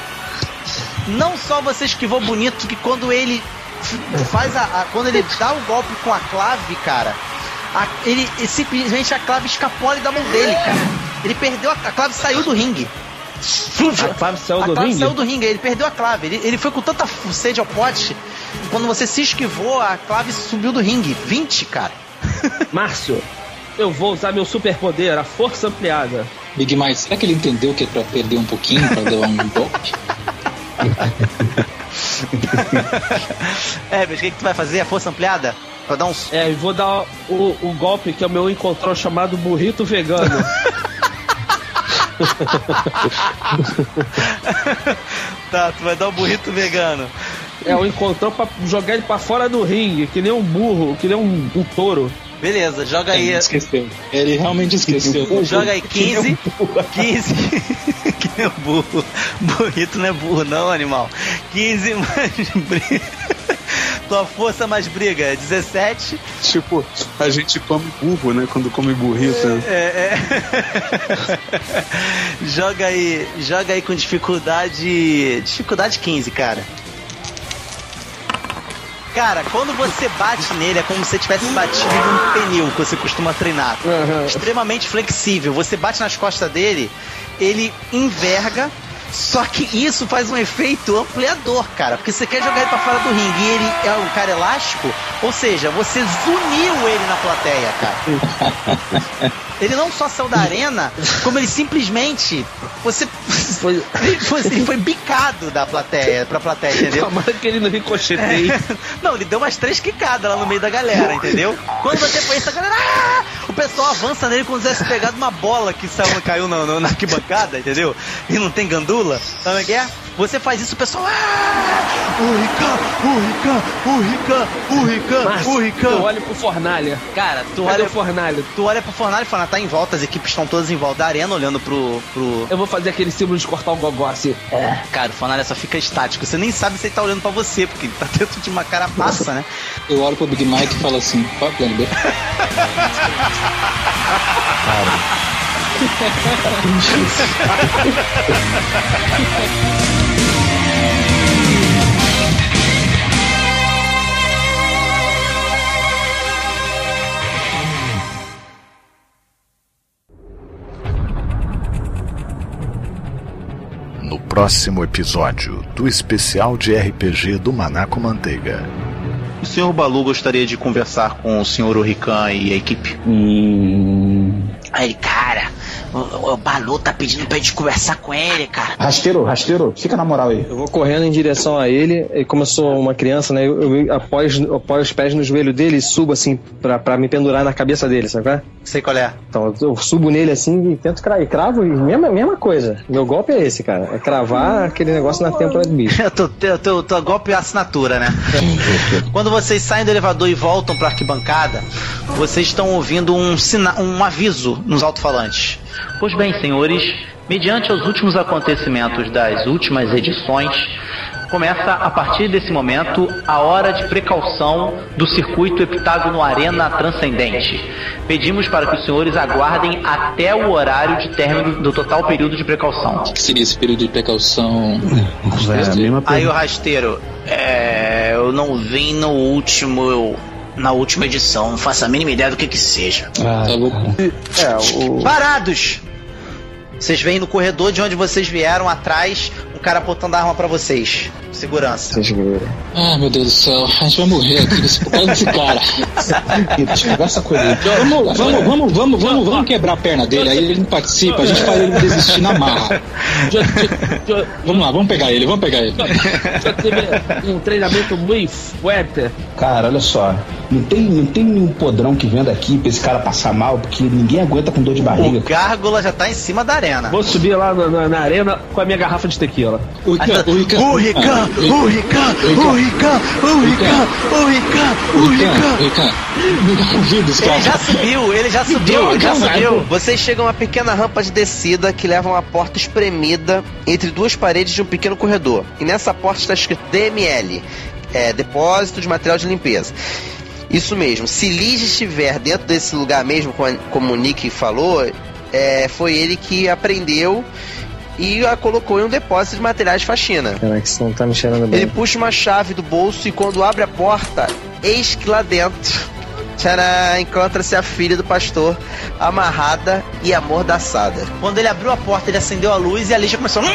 Speaker 6: não só você esquivou bonito, que quando ele faz a, a- quando ele dá o golpe com a clave, cara, a- ele, ele simplesmente a clave escapole da mão dele, cara. Ele perdeu a, a clave saiu do ringue.
Speaker 3: A clave saiu
Speaker 6: a
Speaker 3: do
Speaker 6: clave
Speaker 3: ringue?
Speaker 6: saiu do ringue, ele perdeu a clave. Ele, ele foi com tanta sede ao pote, que quando você se esquivou, a clave subiu do ringue. 20, cara. (laughs)
Speaker 3: Márcio, eu vou usar meu superpoder, a força ampliada.
Speaker 10: Big Mike, será que ele entendeu que é pra perder um pouquinho, pra dar um golpe? (laughs)
Speaker 6: Herbert, o que, que tu vai fazer? A força ampliada? Pra dar uns.
Speaker 3: É, e vou dar o, o golpe que é o meu encontrão chamado burrito vegano. (laughs) (laughs)
Speaker 6: tá, tu vai dar o burrito vegano.
Speaker 3: É, o encontrão pra jogar ele pra fora do ringue, que nem um burro, que nem um, um touro.
Speaker 6: Beleza, joga aí.
Speaker 10: Ele esqueceu. Ele realmente esqueceu.
Speaker 6: Joga aí 15. 15. (laughs) que nem um burro. Burrito não é burro, não, animal. 15 (laughs) mais. Tua força mais briga é 17.
Speaker 11: Tipo, a gente come burro, né? Quando come burrito.
Speaker 6: É, é. (laughs) joga aí, joga aí com dificuldade, dificuldade 15, cara. Cara, quando você bate nele é como se você tivesse batido num pneu que você costuma treinar. Extremamente flexível. Você bate nas costas dele, ele enverga. Só que isso faz um efeito ampliador, cara. Porque você quer jogar ele pra fora do ringue e ele é um cara elástico. Ou seja, você zuniu ele na plateia, cara. (laughs) Ele não só saiu da arena, como ele simplesmente. Você. Foi, (laughs) ele, foi, bicado da plateia, pra plateia, entendeu?
Speaker 3: Tomara que ele não ricocheteie. (laughs)
Speaker 6: Não, ele deu umas três quicadas lá no meio da galera, entendeu? Quando você foi isso, a galera. "Ah!" O pessoal avança nele como se tivesse pegado uma bola que saiu, caiu na, na, na arquibancada, entendeu? E não tem gandula. Sabe o que é? Você faz isso, o pessoal. Ah! O Rican, o Rican, o Rican, o Rican, o Rican.
Speaker 3: eu olho pro Fornalha.
Speaker 6: Cara, tu
Speaker 3: Cadê
Speaker 6: olha
Speaker 3: o Fornalha?
Speaker 6: Tu olha pro Fornalha e fala, tá em volta, as equipes estão todas em volta da arena olhando pro. pro...
Speaker 3: Eu vou fazer aquele símbolo de cortar o gogó assim.
Speaker 6: É. Cara, o Fornalha só fica estático. Você nem sabe se ele tá olhando pra você, porque ele tá (laughs) dentro de uma carapaça, né?
Speaker 10: Eu olho pro Big Mike e falo assim, qual é o plano B? (laughs) (laughs)
Speaker 2: No próximo episódio do especial de RPG do Maná com Manteiga.
Speaker 6: O senhor Balu gostaria de conversar com o senhor Orican e a equipe.
Speaker 23: Aí, cara, o, o Balu tá pedindo pra gente conversar com ele, cara.
Speaker 16: Rasteiro, rasteiro, fica na moral aí.
Speaker 5: Eu vou correndo em direção a ele, e como eu sou uma criança, né, eu, eu apoio, eu apoio os pés no joelho dele e subo assim pra, pra me pendurar na cabeça dele, sabe qual é?
Speaker 6: Sei qual é.
Speaker 5: Então eu subo nele assim e tento cravar. E cravo, e mesma, mesma coisa. Meu golpe é esse, cara. É cravar aquele negócio na têmpora do bicho. (laughs)
Speaker 6: teu, teu, teu, teu golpe é assinatura, né? (laughs) Quando vocês saem do elevador e voltam pra arquibancada, vocês estão ouvindo um, sina um aviso nos alto-falantes. Pois bem, senhores, mediante os últimos acontecimentos das últimas edições, começa a partir desse momento a hora de precaução do circuito Heptágono Arena Transcendente. Pedimos para que os senhores aguardem até o horário de término do total período de precaução.
Speaker 10: O que seria esse período de precaução?
Speaker 6: Aí o rasteiro, é, eu não vim no último, na última edição, não faço a mínima ideia do que que seja.
Speaker 10: tá
Speaker 11: É, o.
Speaker 6: Parados! Vocês veem no corredor de onde vocês vieram atrás, um cara apontando a arma pra vocês. Segurança.
Speaker 10: Ah, meu Deus do céu, a gente vai morrer aqui nesse, (laughs) por causa desse cara.
Speaker 16: Com ele.
Speaker 10: Vamos, vamos, vamos, vamos, vamos, vamos quebrar a perna dele, aí ele não participa, a gente faz ele desistir na marra. Vamos lá, vamos pegar ele, vamos pegar ele.
Speaker 3: Já teve um treinamento muito forte.
Speaker 16: Cara, olha só. Não tem, não tem nenhum podrão que venda aqui pra esse cara passar mal, porque ninguém aguenta com dor de barriga.
Speaker 6: O Gárgula já tá em cima da arena.
Speaker 3: Vou subir lá na, na- na arena com a minha garrafa de tequila.
Speaker 10: O o Rican,
Speaker 6: o Rican, o Rican, o Rican, o Rican. Rican,
Speaker 10: me dá ouvidos,
Speaker 6: Ele já subiu, ele já subiu, ele já subiu.
Speaker 13: Vocês chegam a uma pequena rampa de descida que leva a uma porta espremida entre duas paredes de um pequeno corredor. E nessa porta está escrito DML, é, Depósito de Material de Limpeza. Isso mesmo, se Lige estiver dentro desse lugar mesmo, como o Nick falou, é, foi ele que aprendeu e a colocou em um depósito de materiais de faxina.
Speaker 5: Caraca, isso não tá me cheirando bem.
Speaker 13: Ele puxa uma chave do bolso e quando abre a porta, eis que lá dentro tcharam, encontra-se a filha do pastor, amarrada e amordaçada.
Speaker 6: Quando ele abriu a porta, ele acendeu a luz e a Lígia começou. "Hum,